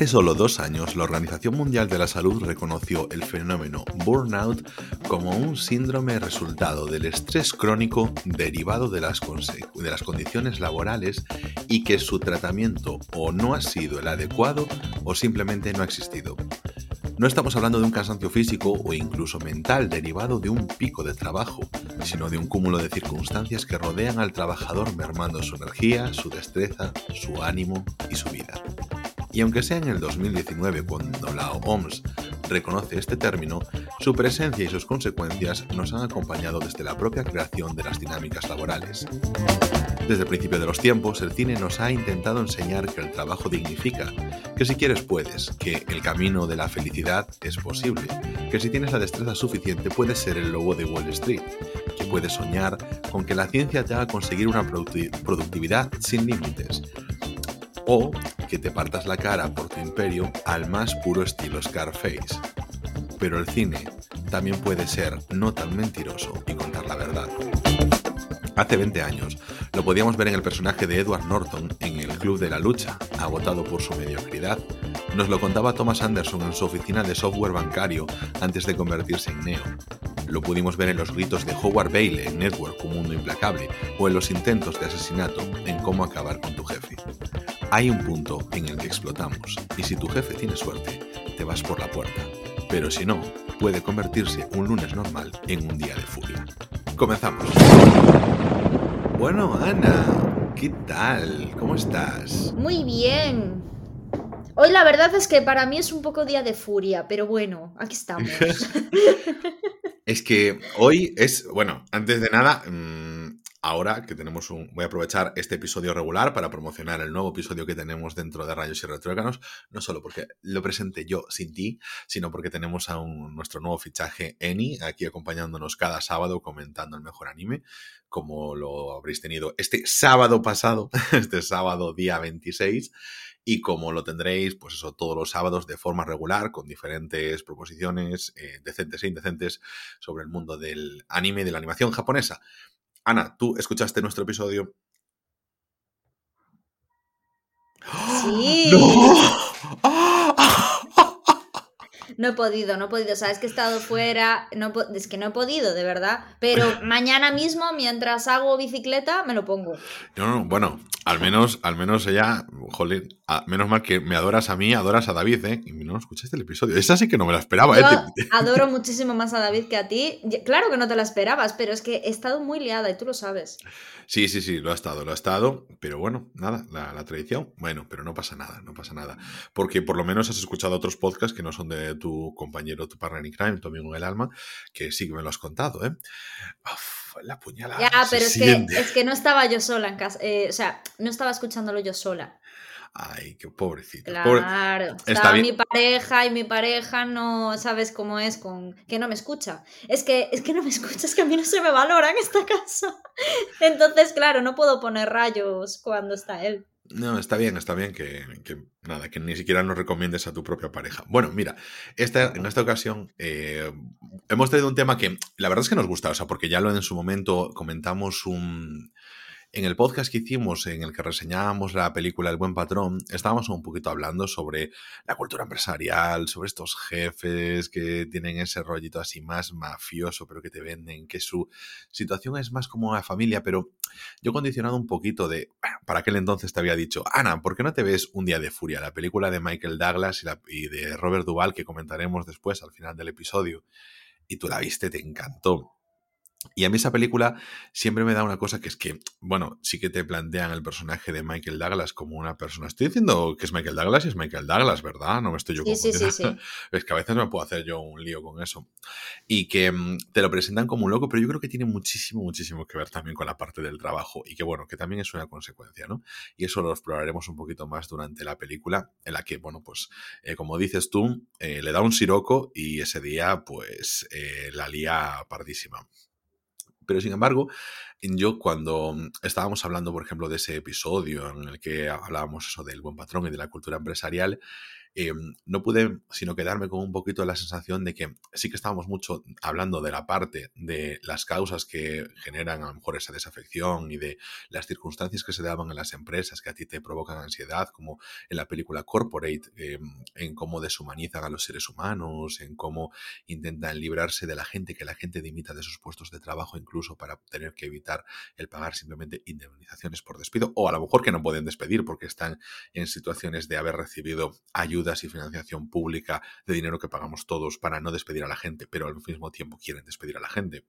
Hace solo dos años, la Organización Mundial de la Salud reconoció el fenómeno burnout como un síndrome resultado del estrés crónico derivado de las, de las condiciones laborales y que su tratamiento o no ha sido el adecuado o simplemente no ha existido. No estamos hablando de un cansancio físico o incluso mental derivado de un pico de trabajo, sino de un cúmulo de circunstancias que rodean al trabajador mermando su energía, su destreza, su ánimo y su vida. Y aunque sea en el 2019 cuando la OMS reconoce este término, su presencia y sus consecuencias nos han acompañado desde la propia creación de las dinámicas laborales. Desde el principio de los tiempos, el cine nos ha intentado enseñar que el trabajo dignifica, que si quieres puedes, que el camino de la felicidad es posible, que si tienes la destreza suficiente puedes ser el lobo de Wall Street, que puedes soñar con que la ciencia te haga conseguir una productividad sin límites, o que te partas la cara por tu imperio al más puro estilo Scarface. Pero el cine también puede ser no tan mentiroso y contar la verdad. Hace 20 años lo podíamos ver en el personaje de Edward Norton en el Club de la Lucha, agotado por su mediocridad. Nos lo contaba Thomas Anderson en su oficina de software bancario antes de convertirse en Neo. Lo pudimos ver en los gritos de Howard Bailey en Network, Un Mundo Implacable, o en los intentos de asesinato en Cómo acabar con tu jefe. Hay un punto en el que explotamos y si tu jefe tiene suerte, te vas por la puerta. Pero si no, puede convertirse un lunes normal en un día de furia. Comenzamos. Bueno, Ana, ¿qué tal? ¿Cómo estás? Muy bien. Hoy la verdad es que para mí es un poco día de furia, pero bueno, aquí estamos. es que hoy es, bueno, antes de nada, mmm, ahora que tenemos un... Voy a aprovechar este episodio regular para promocionar el nuevo episodio que tenemos dentro de Rayos y Retróganos, no solo porque lo presenté yo sin ti, sino porque tenemos a nuestro nuevo fichaje Eni aquí acompañándonos cada sábado comentando el mejor anime, como lo habréis tenido este sábado pasado, este sábado día 26 y como lo tendréis, pues eso, todos los sábados de forma regular, con diferentes proposiciones eh, decentes e indecentes sobre el mundo del anime y de la animación japonesa. Ana, tú escuchaste nuestro episodio. Sí. No. he podido, no he podido. Sabes que he estado fuera. No, es que no he podido, de verdad. Pero mañana mismo, mientras hago bicicleta, me lo pongo. No, no, bueno, al menos, al menos ella, joder, menos mal que me adoras a mí, adoras a David, ¿eh? Y no escuchaste el episodio. Esa sí que no me la esperaba, ¿eh? adoro muchísimo más a David que a ti. Claro que no te la esperabas, pero es que he estado muy liada y tú lo sabes. Sí, sí, sí, lo ha estado, lo ha estado. Pero bueno, nada, la, tradición, bueno, pero no pasa nada, no pasa nada. Porque por lo menos has escuchado otros podcasts que no son de tu compañero, tu partner in crime, tu amigo el alma, que sí que me lo has contado, ¿eh? la puñalada. Ya, pero es que, es que, no estaba yo sola en casa. Eh, o sea, no estaba escuchándolo yo sola. Ay, qué pobrecito. Claro, estaba mi pareja y mi pareja no sabes cómo es con que no me escucha. Es que es que no me escucha, es que a mí no se me valora en esta casa. Entonces, claro, no puedo poner rayos cuando está él. No, está bien, está bien que, nada, que ni siquiera nos recomiendes a tu propia pareja. Bueno, mira, esta, en esta ocasión eh, hemos tenido un tema que la verdad es que nos gusta, o sea, porque ya lo en su momento comentamos un, en el podcast que hicimos, en el que reseñábamos la película El Buen Patrón, estábamos un poquito hablando sobre la cultura empresarial, sobre estos jefes que tienen ese rollito así más mafioso, pero que te venden, que su situación es más como una familia, pero yo condicionado un poquito de, para aquel entonces te había dicho, Ana, ¿por qué no te ves Un Día de Furia, la película de Michael Douglas y, y de Robert Duvall que comentaremos después al final del episodio? Y tú la viste, te encantó y a mí esa película siempre me da una cosa que es que, bueno, sí que te plantean el personaje de Michael Douglas como una persona. Estoy diciendo que es Michael Douglas y es Michael Douglas, ¿verdad? No me estoy yo sí, sí, Es que a veces me puedo hacer yo un lío con eso. Y que mm, te lo presentan como un loco, pero yo creo que tiene muchísimo, muchísimo que ver también con la parte del trabajo. Y que, bueno, que también es una consecuencia, ¿no? Y eso lo exploraremos un poquito más durante la película, en la que, bueno, pues, eh, como dices tú, eh, le da un siroco y ese día, pues, eh, la lía pardísima. Pero sin embargo, yo cuando mm, estábamos hablando, por ejemplo, de ese episodio en el que hablábamos eso del buen patrón y de la cultura empresarial, em, no pude sino quedarme con un poquito la sensación de que sí que estábamos mucho hablando de la parte de las causas que generan a lo mejor esa desafección y de las circunstancias que se daban en las empresas que a ti te provocan ansiedad, como en la película Corporate, em, en cómo deshumanizan a los seres humanos, en cómo intentan librarse de la gente, que la gente dimita de sus puestos de trabajo incluso para tener que evitar el pagar simplemente indemnizaciones por despido, o a lo mejor que no pueden despedir porque están en situaciones de haber recibido ayudas y financiación pública de dinero que pagamos todos para no despedir a la gente, pero al mismo tiempo quieren despedir a la gente.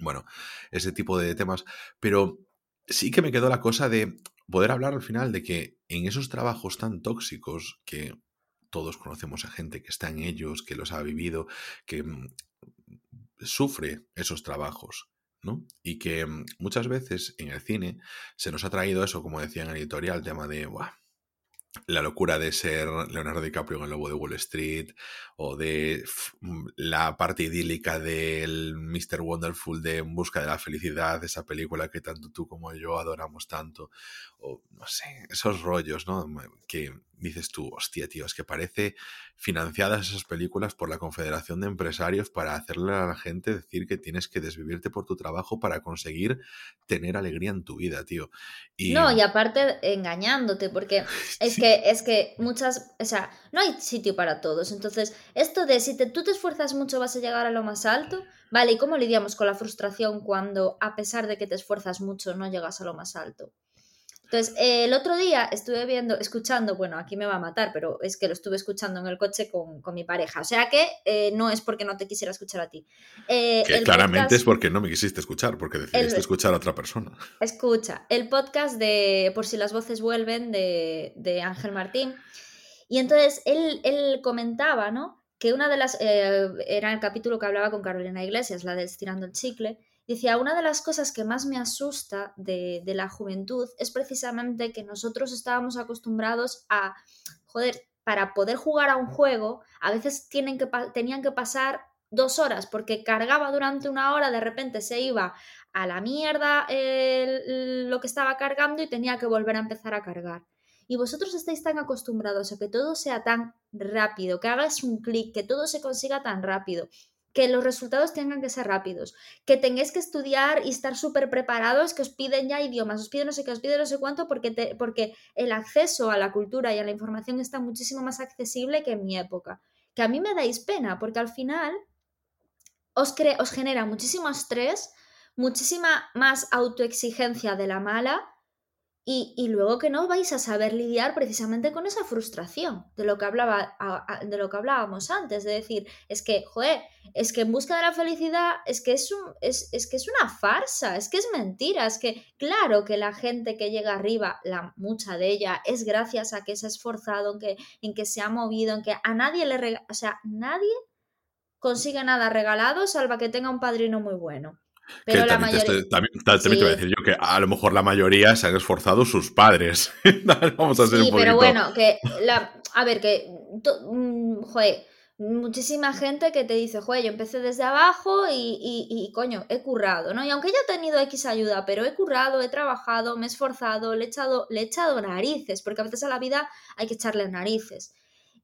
Bueno, ese tipo de temas, pero sí que me quedó la cosa de poder hablar al final de que en esos trabajos tan tóxicos que todos conocemos a gente que está en ellos, que los ha vivido, que mm, sufre esos trabajos, ¿no? Y que mm, muchas veces en el cine se nos ha traído eso, como decía en el editorial, el tema de, la locura de ser Leonardo DiCaprio en El Lobo de Wall Street o de mm, la parte idílica del Mr. Wonderful de En Busca de la Felicidad, esa película que tanto tú como yo adoramos tanto, o no sé, esos rollos, ¿no? Que dices tú, hostia, tío, es que parece financiadas esas películas por la Confederación de Empresarios para hacerle a la gente decir que tienes que desvivirte por tu trabajo para conseguir tener alegría en tu vida, tío. Y... No, y aparte engañándote, porque es que, es que muchas, o sea, no hay sitio para todos. Entonces, esto de si te, tú te esfuerzas mucho vas a llegar a lo más alto, vale, ¿y cómo lidiamos con la frustración cuando a pesar de que te esfuerzas mucho no llegas a lo más alto? Entonces, el otro día estuve viendo, escuchando, bueno, aquí me va a matar, pero es que lo estuve escuchando en el coche con, mi pareja. O sea que eh, no es porque no te quisiera escuchar a ti. Eh, que claramente es porque no me quisiste escuchar, porque decidiste escuchar a otra persona. Escucha, el podcast de Por si las voces vuelven de, Ángel Martín. Y entonces él, él comentaba, ¿no? Que una de las. Eh, era el capítulo que hablaba con Carolina Iglesias, la de Estirando el Chicle Decía, una de las cosas que más me asusta de, la juventud es precisamente que nosotros estábamos acostumbrados a, joder, para poder jugar a un juego, a veces tienen que, tenían que pasar dos horas porque cargaba durante una hora, de repente se iba a la mierda lo que estaba cargando y tenía que volver a empezar a cargar. Y vosotros estáis tan acostumbrados a que todo sea tan rápido, que hagas un clic, que todo se consiga tan rápido, que los resultados tengan que ser rápidos, que tengáis que estudiar y estar súper preparados, que os piden ya idiomas, os piden no sé qué, os piden no sé cuánto, porque, porque el acceso a la cultura y a la información está muchísimo más accesible que en mi época. Que a mí me dais pena, porque al final os, os genera muchísimo estrés, muchísima más autoexigencia de la mala y, luego que no vais a saber lidiar precisamente con esa frustración de lo que, hablaba, de lo que hablábamos antes, de decir, es que, joder, es que en busca de la felicidad es que es, un, es, que es una farsa, es que es mentira, es que claro que la gente que llega arriba, la mucha de ella, es gracias a que se ha esforzado, en que, en que se ha movido, en que a nadie le regala, o sea, nadie consigue nada regalado salvo que tenga un padrino muy bueno. Pero la mayoría... también, te voy a decir yo que a lo mejor la mayoría se han esforzado sus padres. Vamos a ser sí, pero bueno, que la... a ver, que mm, joder, muchísima gente que te dice, joder, yo empecé desde abajo y, y, y, coño, he currado, ¿no? Y aunque yo he tenido X ayuda, pero he currado, he trabajado, me he esforzado, le he echado, le he echado narices, porque a veces a la vida hay que echarle narices.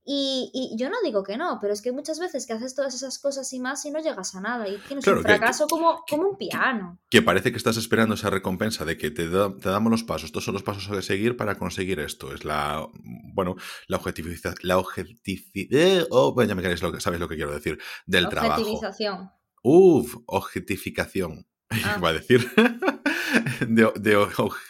Y, yo no digo que no, pero es que muchas veces que haces todas esas cosas y más y no llegas a nada y tienes un fracaso como, como un piano. Que parece que estás esperando esa recompensa de que te, te, damos los pasos, estos son los pasos a seguir para conseguir esto. Es la, bueno, la objetivización, la objetificación, oh, ya me queréis lo que, sabes lo que quiero decir, del trabajo. Objetivización. Uf, objetificación. Ah. Iba a decir. de, de,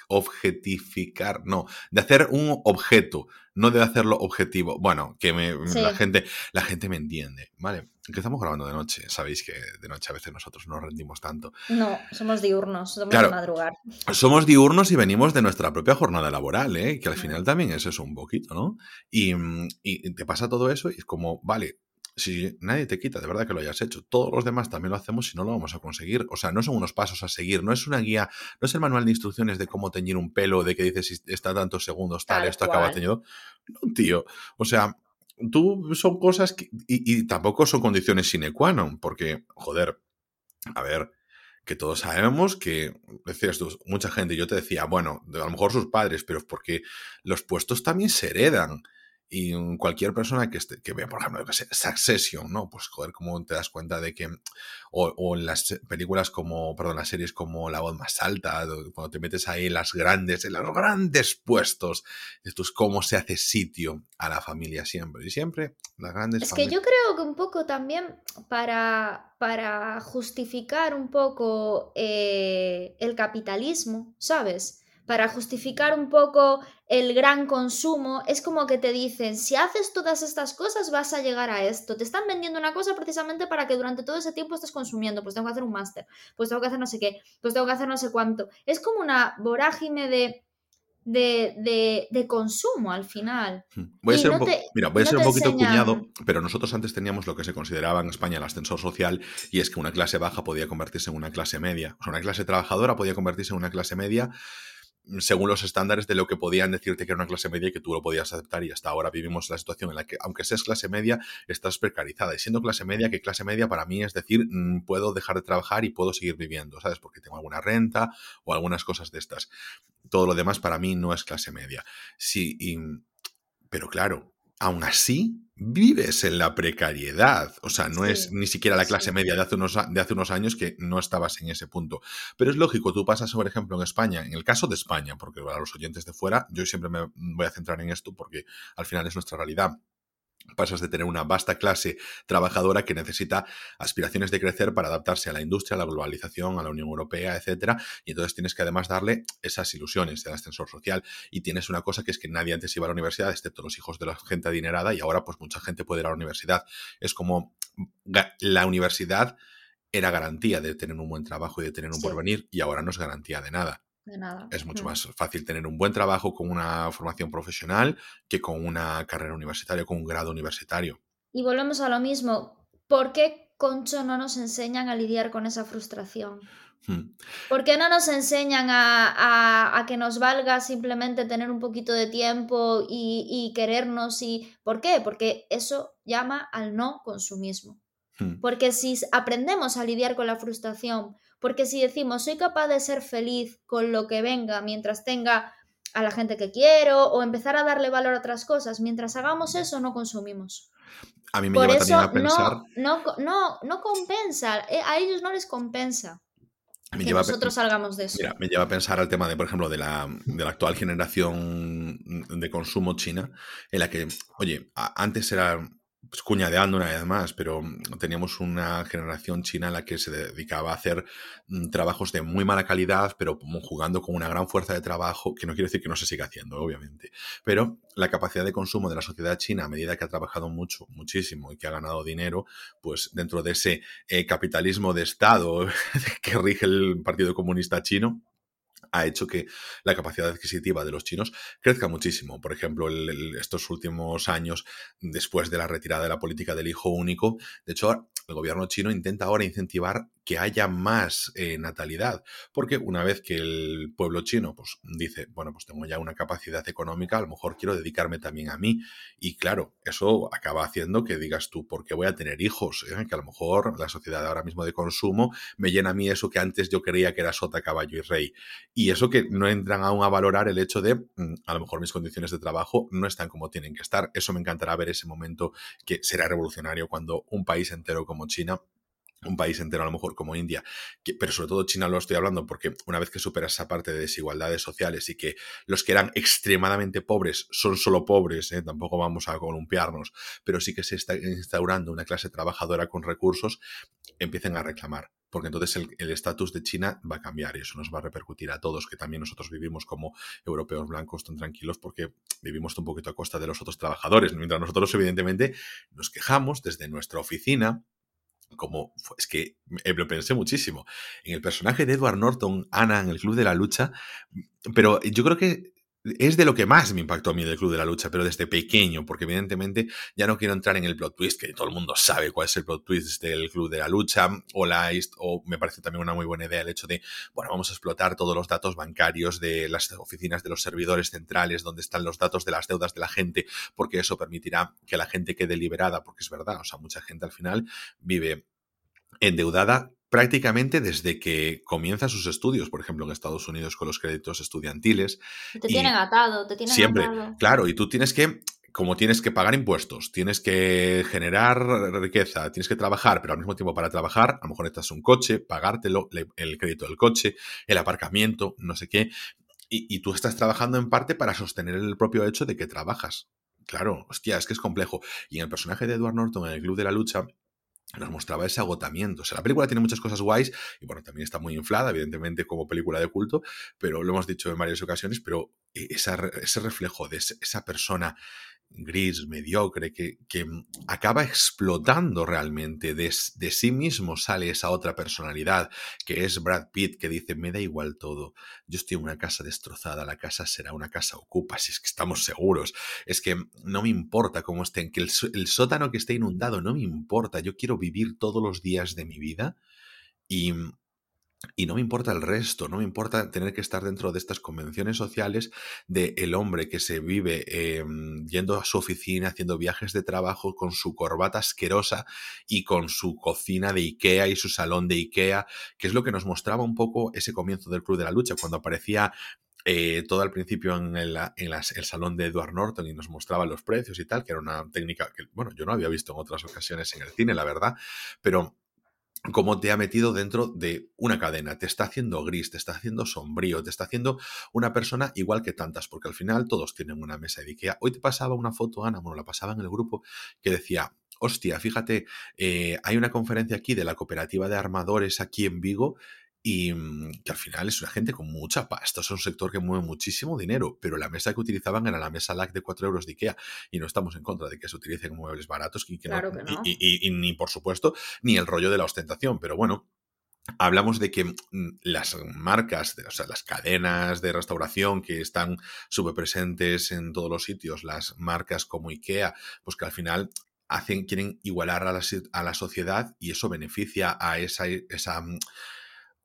objetificar, no, de hacer un objeto, no de hacerlo objetivo. Bueno, que me, la, gente, la gente me entiende, ¿vale? Que estamos grabando de noche, sabéis que de noche a veces nosotros no rendimos tanto. No, somos diurnos, somos de madrugar. Somos diurnos y venimos de nuestra propia jornada laboral, ¿eh? que al final también es eso un poquito, ¿no? Y, y te pasa todo eso y es como, vale, si nadie te quita de verdad que lo hayas hecho, todos los demás también lo hacemos si no lo vamos a conseguir. O sea, no son unos pasos a seguir, no es una guía, no es el manual de instrucciones de cómo teñir un pelo, de que dices si está tantos segundos tal, esto acaba teñido. No, tío. O sea, tú son cosas que, y, tampoco son condiciones sine qua non, porque, joder, a ver, que todos sabemos que, decías tú, mucha gente, yo te decía, bueno, a lo mejor sus padres, pero es porque los puestos también se heredan. Y cualquier persona que, esté, que vea, por ejemplo, que Succession, ¿no? Pues joder, cómo te das cuenta de que, o, en las películas como, perdón, las series como La voz más alta, cuando te metes ahí en las grandes, en los grandes puestos, esto es cómo se hace sitio a la familia siempre. Y siempre las grandes... Es que yo creo que un poco también para, para justificar un poco eh, el capitalismo, ¿sabes? para justificar un poco el gran consumo, es como que te dicen, si haces todas estas cosas vas a llegar a esto. Te están vendiendo una cosa precisamente para que durante todo ese tiempo estés consumiendo. Pues tengo que hacer un máster, pues tengo que hacer no sé qué, pues tengo que hacer no sé cuánto. Es como una vorágine de... De, de, consumo al final. Hmm. Voy a ser, un, mira, voy a ser un poquito cuñado, pero nosotros antes teníamos lo que se consideraba en España el ascensor social y es que una clase baja podía convertirse en una clase media. O sea, una clase trabajadora podía convertirse en una clase media según los estándares de lo que podían decirte que era una clase media y que tú lo podías aceptar y hasta ahora vivimos la situación en la que aunque seas clase media estás precarizada. Y siendo clase media que clase media para mí es decir mm, puedo dejar de trabajar y puedo seguir viviendo sabes porque tengo alguna renta o algunas cosas de estas. Todo lo demás para mí no es clase media. Sí pero claro aún así vives en la precariedad. O sea, no es ni siquiera la clase media de hace, unos, de hace unos años que no estabas en ese punto. Pero es lógico, tú pasas, por ejemplo, en España, en el caso de España, porque a los oyentes de fuera, yo siempre me voy a centrar en esto porque al final es nuestra realidad pasas de tener una vasta clase trabajadora que necesita aspiraciones de crecer para adaptarse a la industria, a la globalización, a la Unión Europea, etcétera, y entonces tienes que además darle esas ilusiones del ascensor social y tienes una cosa que es que nadie antes iba a la universidad excepto los hijos de la gente adinerada y ahora pues mucha gente puede ir a la universidad. Es como la universidad era garantía de tener un buen trabajo y de tener un porvenir y ahora no es garantía de nada. Es mucho mm. más fácil tener un buen trabajo con una formación profesional que con una carrera universitaria, con un grado universitario. Y volvemos a lo mismo. ¿Por qué, Concho, no nos enseñan a lidiar con esa frustración? Hmm. ¿Por qué no nos enseñan a, que nos valga simplemente tener un poquito de tiempo y, y querernos? Y... ¿Por qué? Porque eso llama al no consumismo. Hmm. Porque si aprendemos a lidiar con la frustración porque si decimos soy capaz de ser feliz con lo que venga mientras tenga a la gente que quiero o empezar a darle valor a otras cosas, mientras hagamos eso no consumimos. A mí me Por lleva eso, también a pensar... No, no, no, compensa, eh, a ellos no les compensa. que nosotros salgamos de eso. Mira, me lleva a pensar al tema de, por ejemplo, de la, de la, actual generación de consumo china, en la que, oye, antes era pues, cuñadeando una vez más, pero mm, teníamos una generación china en la que se dedicaba a hacer mm, trabajos de muy mala calidad, pero jugando con una gran fuerza de trabajo, que no quiere decir que no se siga haciendo, obviamente. Pero la capacidad de consumo de la sociedad china, a medida que ha trabajado mucho, muchísimo y que ha ganado dinero, pues dentro de ese eh, capitalismo de Estado que rige el Partido Comunista Chino, ha hecho que la capacidad adquisitiva de los chinos crezca muchísimo. Por ejemplo, estos últimos años, después de la retirada de la política del hijo único, de hecho, el gobierno chino intenta ahora incentivar que haya más eh, natalidad, porque una vez que el pueblo chino pues, dice, bueno, pues tengo ya una capacidad económica, a lo mejor quiero dedicarme también a mí, y claro, eso acaba haciendo que digas tú, ¿por qué voy a tener hijos? Eh? Que a lo mejor la sociedad ahora mismo de consumo me llena a mí eso que antes yo creía que era sota, caballo y rey, eso que no entran aún a valorar el hecho de, mm, a lo mejor mis condiciones de trabajo no están como tienen que estar, eso me encantará ver ese momento que será revolucionario cuando un país entero como China un país entero a lo mejor como India, pero sobre todo China lo estoy hablando porque una vez que superas esa parte de desigualdades sociales y que los que eran extremadamente pobres son solo pobres, ¿eh? tampoco vamos a columpiarnos, pero sí que se está instaurando una clase trabajadora con recursos, empiecen a reclamar, porque entonces el estatus de China va a cambiar y eso nos va a repercutir a todos, que también nosotros vivimos como europeos blancos tan tranquilos porque vivimos un poquito a costa de los otros trabajadores, mientras nosotros evidentemente nos quejamos desde nuestra oficina, como es que lo pensé muchísimo en el personaje de Edward Norton, Ana, en el Club de la Lucha, pero yo creo que es de lo que más me impactó a mí del Club de la Lucha, pero desde pequeño, porque evidentemente ya no quiero entrar en el plot twist, que todo el mundo sabe cuál es el plot twist del Club de la Lucha, o la o me parece también una muy buena idea el hecho de, bueno, vamos a explotar todos los datos bancarios de las oficinas de los servidores centrales, donde están los datos de las deudas de la gente, porque eso permitirá que la gente quede liberada, porque es verdad, o sea, mucha gente al final vive endeudada prácticamente desde que comienza sus estudios, por ejemplo, en Estados Unidos con los créditos estudiantiles. Te tienen atado, te tienen siempre, Claro, y tú tienes que como tienes que pagar impuestos, tienes que generar riqueza, tienes que trabajar, pero al mismo tiempo para trabajar, a lo mejor necesitas un coche, pagártelo, el crédito del coche, el aparcamiento, no sé qué, y, tú estás trabajando en parte para sostener el propio hecho de que trabajas. Claro, hostia, es que es complejo. Y en el personaje de Edward Norton en el Club de la Lucha, nos mostraba ese agotamiento. O sea, la película tiene muchas cosas guays y bueno, también está muy inflada, evidentemente, como película de culto, pero lo hemos dicho en varias ocasiones, pero ese reflejo de esa persona gris, mediocre, que, que acaba explotando realmente. De, de, sí mismo sale esa otra personalidad, que es Brad Pitt, que dice, me da igual todo. Yo estoy en una casa destrozada, la casa será una casa ocupa, si es que estamos seguros. Es que no me importa cómo estén, que el, el sótano que esté inundado, no me importa. Yo quiero vivir todos los días de mi vida y y no me importa el resto, no me importa tener que estar dentro de estas convenciones sociales de el hombre que se vive em, yendo a su oficina, haciendo viajes de trabajo con su corbata asquerosa y con su cocina de Ikea y su salón de Ikea, que es lo que nos mostraba un poco ese comienzo del Club de la Lucha, cuando aparecía eh, todo al principio en, el, en el, salón de Edward Norton y nos mostraba los precios y tal, que era una técnica que, bueno, yo no había visto en otras ocasiones en el cine, la verdad, pero cómo te ha metido dentro de una cadena, te está haciendo gris, te está haciendo sombrío, te está haciendo una persona igual que tantas, porque al final todos tienen una mesa de Ikea. Hoy te pasaba una foto, Ana, bueno, la pasaba en el grupo, que decía, hostia, fíjate, eh, hay una conferencia aquí de la cooperativa de armadores aquí en Vigo y mm, que al final es una gente con mucha pasta, es un sector que mueve muchísimo dinero, pero la mesa que utilizaban era la mesa LAC de 4 euros de Ikea y no estamos en contra de que se utilicen muebles baratos y, y, ni por supuesto ni el rollo de la ostentación, pero bueno, hablamos de que mm, las marcas, o sea, las cadenas de restauración que están súper presentes en todos los sitios, las marcas como IKEA, pues que al final hacen, quieren igualar a la, a la sociedad y eso beneficia a esa, esa mm,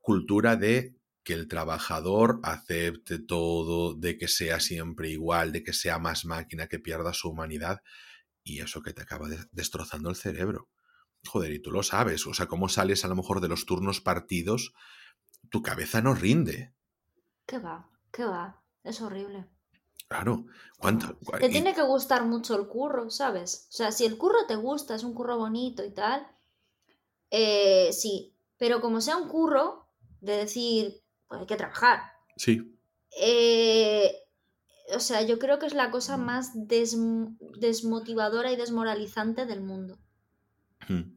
cultura de que el trabajador acepte todo, de que sea siempre igual, de que sea más máquina, que pierda su humanidad, y eso que te acaba destrozando el cerebro. Joder, y tú lo sabes, o sea, cómo sales a lo mejor de los turnos partidos, tu cabeza no rinde. ¿Qué va? ¿Qué va? Es horrible. Claro, ¿cuánto? Te tiene que gustar mucho el curro, ¿sabes? O sea, si el curro te gusta, es un curro bonito y tal, eh, sí, pero como sea un curro, de decir, pues hay que trabajar. Sí. Eh, o sea, yo creo que es la cosa más desmotivadora y desmoralizante del mundo. Hmm.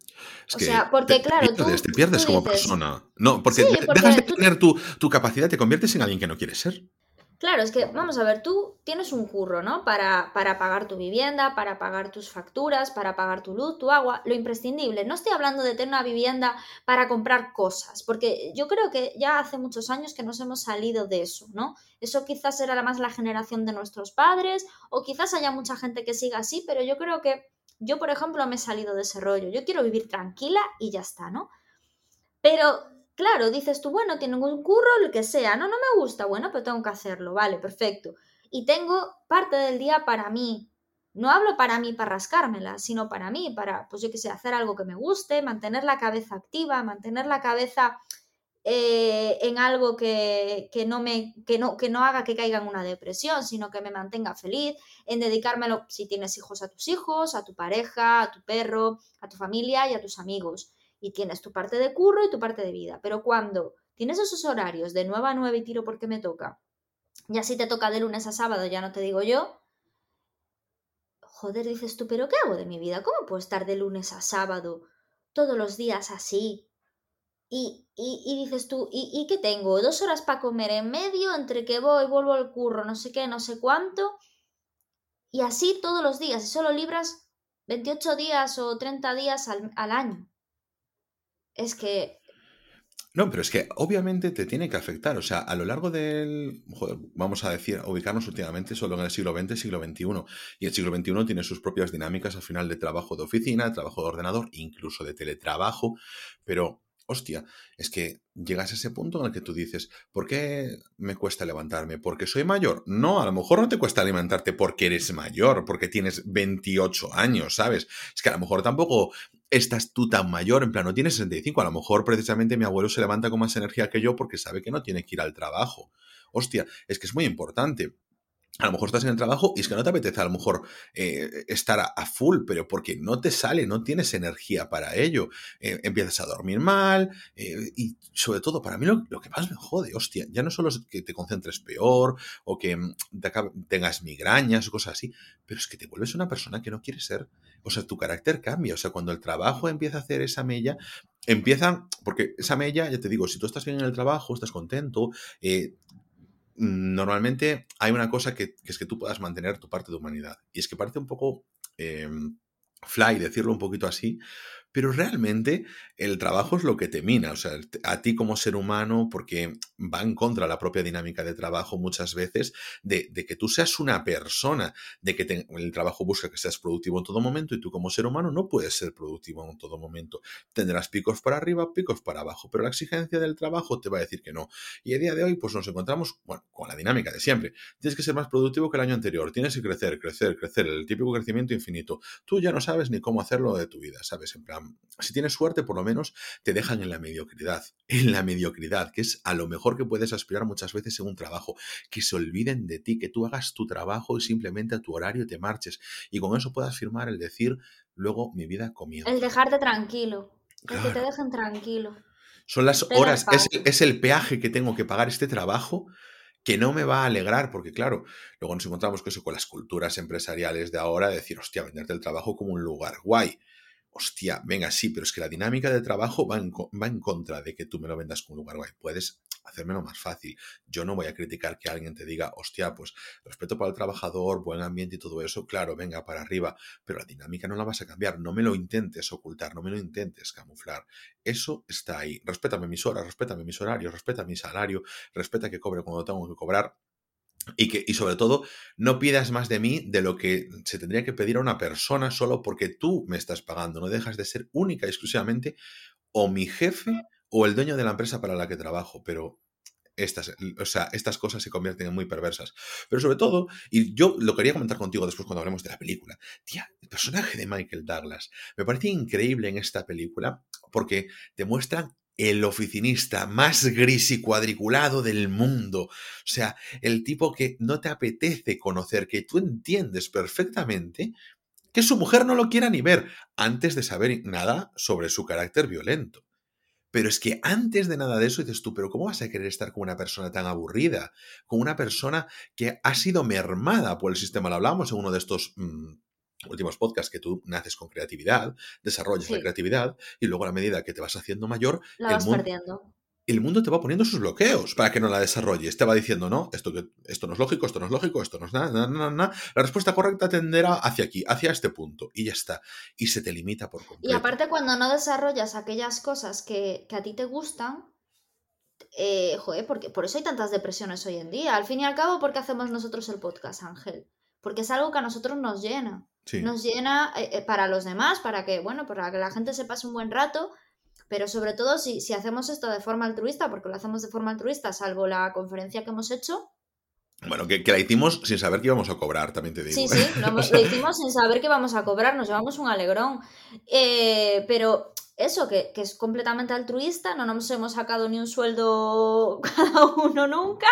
o sea, porque claro, tú, te pierdes como persona. No, porque, dejas de tener tu, tu, capacidad, te conviertes en alguien que no quieres ser. Claro, es que, vamos a ver, tú tienes un curro, ¿no? Para, para, pagar tu vivienda, para pagar tus facturas, para pagar tu luz, tu agua, lo imprescindible. No estoy hablando de tener una vivienda para comprar cosas, porque yo creo que ya hace muchos años que nos hemos salido de eso, ¿no? Eso quizás era más la generación de nuestros padres, o quizás haya mucha gente que siga así, pero yo creo que yo, por ejemplo, me he salido de ese rollo. Yo quiero vivir tranquila y ya está, ¿no? Pero Claro, dices tú, bueno, tiene un curro, lo que sea, no, no me gusta, bueno, pero tengo que hacerlo, vale, perfecto. Y tengo parte del día para mí. No hablo para mí para rascármela, sino para mí, para, pues yo qué sé, hacer algo que me guste, mantener la cabeza activa, mantener la cabeza eh, en algo que, no me, que, no, que no haga que caiga en una depresión, sino que me mantenga feliz, en dedicármelo, si tienes hijos, a tus hijos, a tu pareja, a tu perro, a tu familia y a tus amigos y tienes tu parte de curro y tu parte de vida. Pero cuando tienes esos horarios de 9 a 9 y tiro porque me toca, ya si te toca de lunes a sábado, ya no te digo yo, joder, dices tú, pero ¿qué hago de mi vida? ¿Cómo puedo estar de lunes a sábado todos los días así? Y, y, dices tú, ¿y, ¿y, qué tengo? ¿Dos horas para comer en medio? Entre que voy, vuelvo al curro, no sé qué, no sé cuánto. Y así todos los días, y solo libras 28 días o 30 días al, al año es que... No, pero es que obviamente te tiene que afectar. O sea, a lo largo del. vamos a decir, ubicarnos últimamente solo en el siglo XX, siglo XXI. Y el siglo XXI tiene sus propias dinámicas al final de trabajo de oficina, de trabajo de ordenador, incluso de teletrabajo. Pero hostia, es que llegas a ese punto en el que tú dices, ¿por qué me cuesta levantarme? ¿Porque soy mayor? No, a lo mejor no te cuesta levantarte porque eres mayor, porque tienes 28 años, ¿sabes? Es que a lo mejor tampoco estás tú tan mayor, en plan, no tienes 65, a lo mejor precisamente mi abuelo se levanta con más energía que yo porque sabe que no tiene que ir al trabajo. Hostia, es que es muy importante. A lo mejor estás en el trabajo y es que no te apetece a lo mejor eh, estar a, full, pero porque no te sale, no tienes energía para ello. Eh, empiezas a dormir mal eh, y sobre todo para mí lo, que más me jode, hostia, ya no solo es que te concentres peor o que mm, tengas migrañas o cosas así, pero es que te vuelves una persona que no quieres ser. O sea, tu carácter cambia. O sea, cuando el trabajo empieza a hacer esa mella, empieza, porque esa mella, ya te digo, si tú estás bien en el trabajo, estás contento, normalmente hay una cosa que, es que tú puedas mantener tu parte de humanidad. Y es que parece un poco em, fly decirlo un poquito así, pero realmente el trabajo es lo que te mina, o sea, a ti como ser humano, porque va en contra la propia dinámica de trabajo muchas veces, de, que tú seas una persona, de que el trabajo busca que seas productivo en todo momento y tú como ser humano no puedes ser productivo en todo momento. Tendrás picos para arriba, picos para abajo, pero la exigencia del trabajo te va a decir que no. Y a día de hoy, pues nos encontramos, bueno, con la dinámica de siempre. Tienes que ser más productivo que el año anterior, tienes que crecer, crecer, crecer, el típico crecimiento infinito. Tú ya no sabes ni cómo hacerlo de tu vida, ¿sabes? En plan, si tienes suerte, por lo menos te dejan en la mediocridad, en la mediocridad, que es a lo mejor que puedes aspirar muchas veces en un trabajo, que se olviden de ti, que tú hagas tu trabajo y simplemente a tu horario te marches y con eso puedas firmar el decir, luego mi vida comienza. El dejarte tranquilo, el que te dejen tranquilo. Son las horas, es el, es el peaje que tengo que pagar este trabajo que no me va a alegrar, porque claro, luego nos encontramos con eso, con las culturas empresariales de ahora, de decir, hostia, venderte el trabajo como un lugar guay hostia, venga, sí, pero es que la dinámica de trabajo va en, contra de que tú me lo vendas como un lugar guay. Puedes hacérmelo más fácil. Yo no voy a criticar que alguien te diga, hostia, pues respeto para el trabajador, buen ambiente y todo eso, claro, venga, para arriba, pero la dinámica no la vas a cambiar. No me lo intentes ocultar, no me lo intentes camuflar. Eso está ahí. Respétame mis horas, respétame mis horarios, respeta mi salario, respeta que cobre cuando tengo que cobrar. Y, que, y sobre todo, no pidas más de mí de lo que se tendría que pedir a una persona solo porque tú me estás pagando. No dejas de ser única y exclusivamente o mi jefe o el dueño de la empresa para la que trabajo. Pero estas, o sea, estas cosas se convierten en muy perversas. Pero sobre todo, y yo lo quería comentar contigo después cuando hablemos de la película, tía, el personaje de Michael Douglas me parece increíble en esta película porque te muestra el oficinista más gris y cuadriculado del mundo. O sea, el tipo que no te apetece conocer, que tú entiendes perfectamente que su mujer no lo quiera ni ver antes de saber nada sobre su carácter violento. Pero es que antes de nada de eso dices tú, pero ¿cómo vas a querer estar con una persona tan aburrida? Con una persona que ha sido mermada por el sistema. Lo hablamos en uno de estos mm, últimos podcasts que tú naces con creatividad, desarrollas la creatividad y luego a la medida que te vas haciendo mayor, la vas perdiendo. El mundo te va poniendo sus bloqueos para que no la desarrolles. Te va diciendo, no, esto, que, esto no es lógico, esto no es lógico, esto no es nada, nada, nada, nada. La respuesta correcta tenderá hacia aquí, hacia este punto, y ya está. Y se te limita por completo. Y aparte, cuando no desarrollas aquellas cosas que, a ti te gustan, eh, joder, porque por eso hay tantas depresiones hoy en día. Al fin y al cabo, ¿por qué hacemos nosotros el podcast, Ángel? Porque es algo que a nosotros nos llena. Nos llena eh, eh, para los demás, para que, bueno, para que la gente se pase un buen rato, pero sobre todo si, si hacemos esto de forma altruista, porque lo hacemos de forma altruista, salvo la conferencia que hemos hecho, bueno, que, la hicimos sin saber que íbamos a cobrar, también te digo. Sí, sí, lo, hicimos sin saber que íbamos a cobrar, nos llevamos un alegrón. Eh, pero eso, que, es completamente altruista, no nos hemos sacado ni un sueldo cada uno nunca,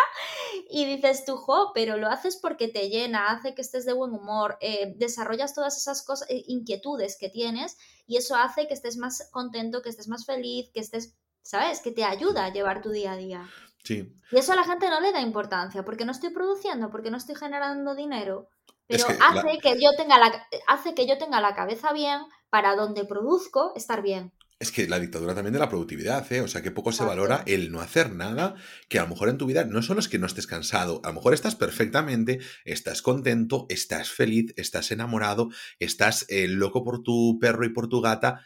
y dices tú, jo, pero lo haces porque te llena, hace que estés de buen humor, eh, desarrollas todas esas cosas, eh, inquietudes que tienes, y eso hace que estés más contento, que estés más feliz, que estés, ¿sabes? Que te ayuda a llevar tu día a día. Sí. Y eso a la gente no le da importancia, porque no estoy produciendo, porque no estoy generando dinero, pero hace, que yo tenga la, hace que yo tenga la cabeza bien para donde produzco estar bien. Es que la dictadura también de la productividad, ¿eh? O sea, que poco se valora el no hacer nada, que a lo mejor en tu vida no solo es que no estés cansado, a lo mejor estás perfectamente, estás contento, estás feliz, estás enamorado, estás eh, loco por tu perro y por tu gata,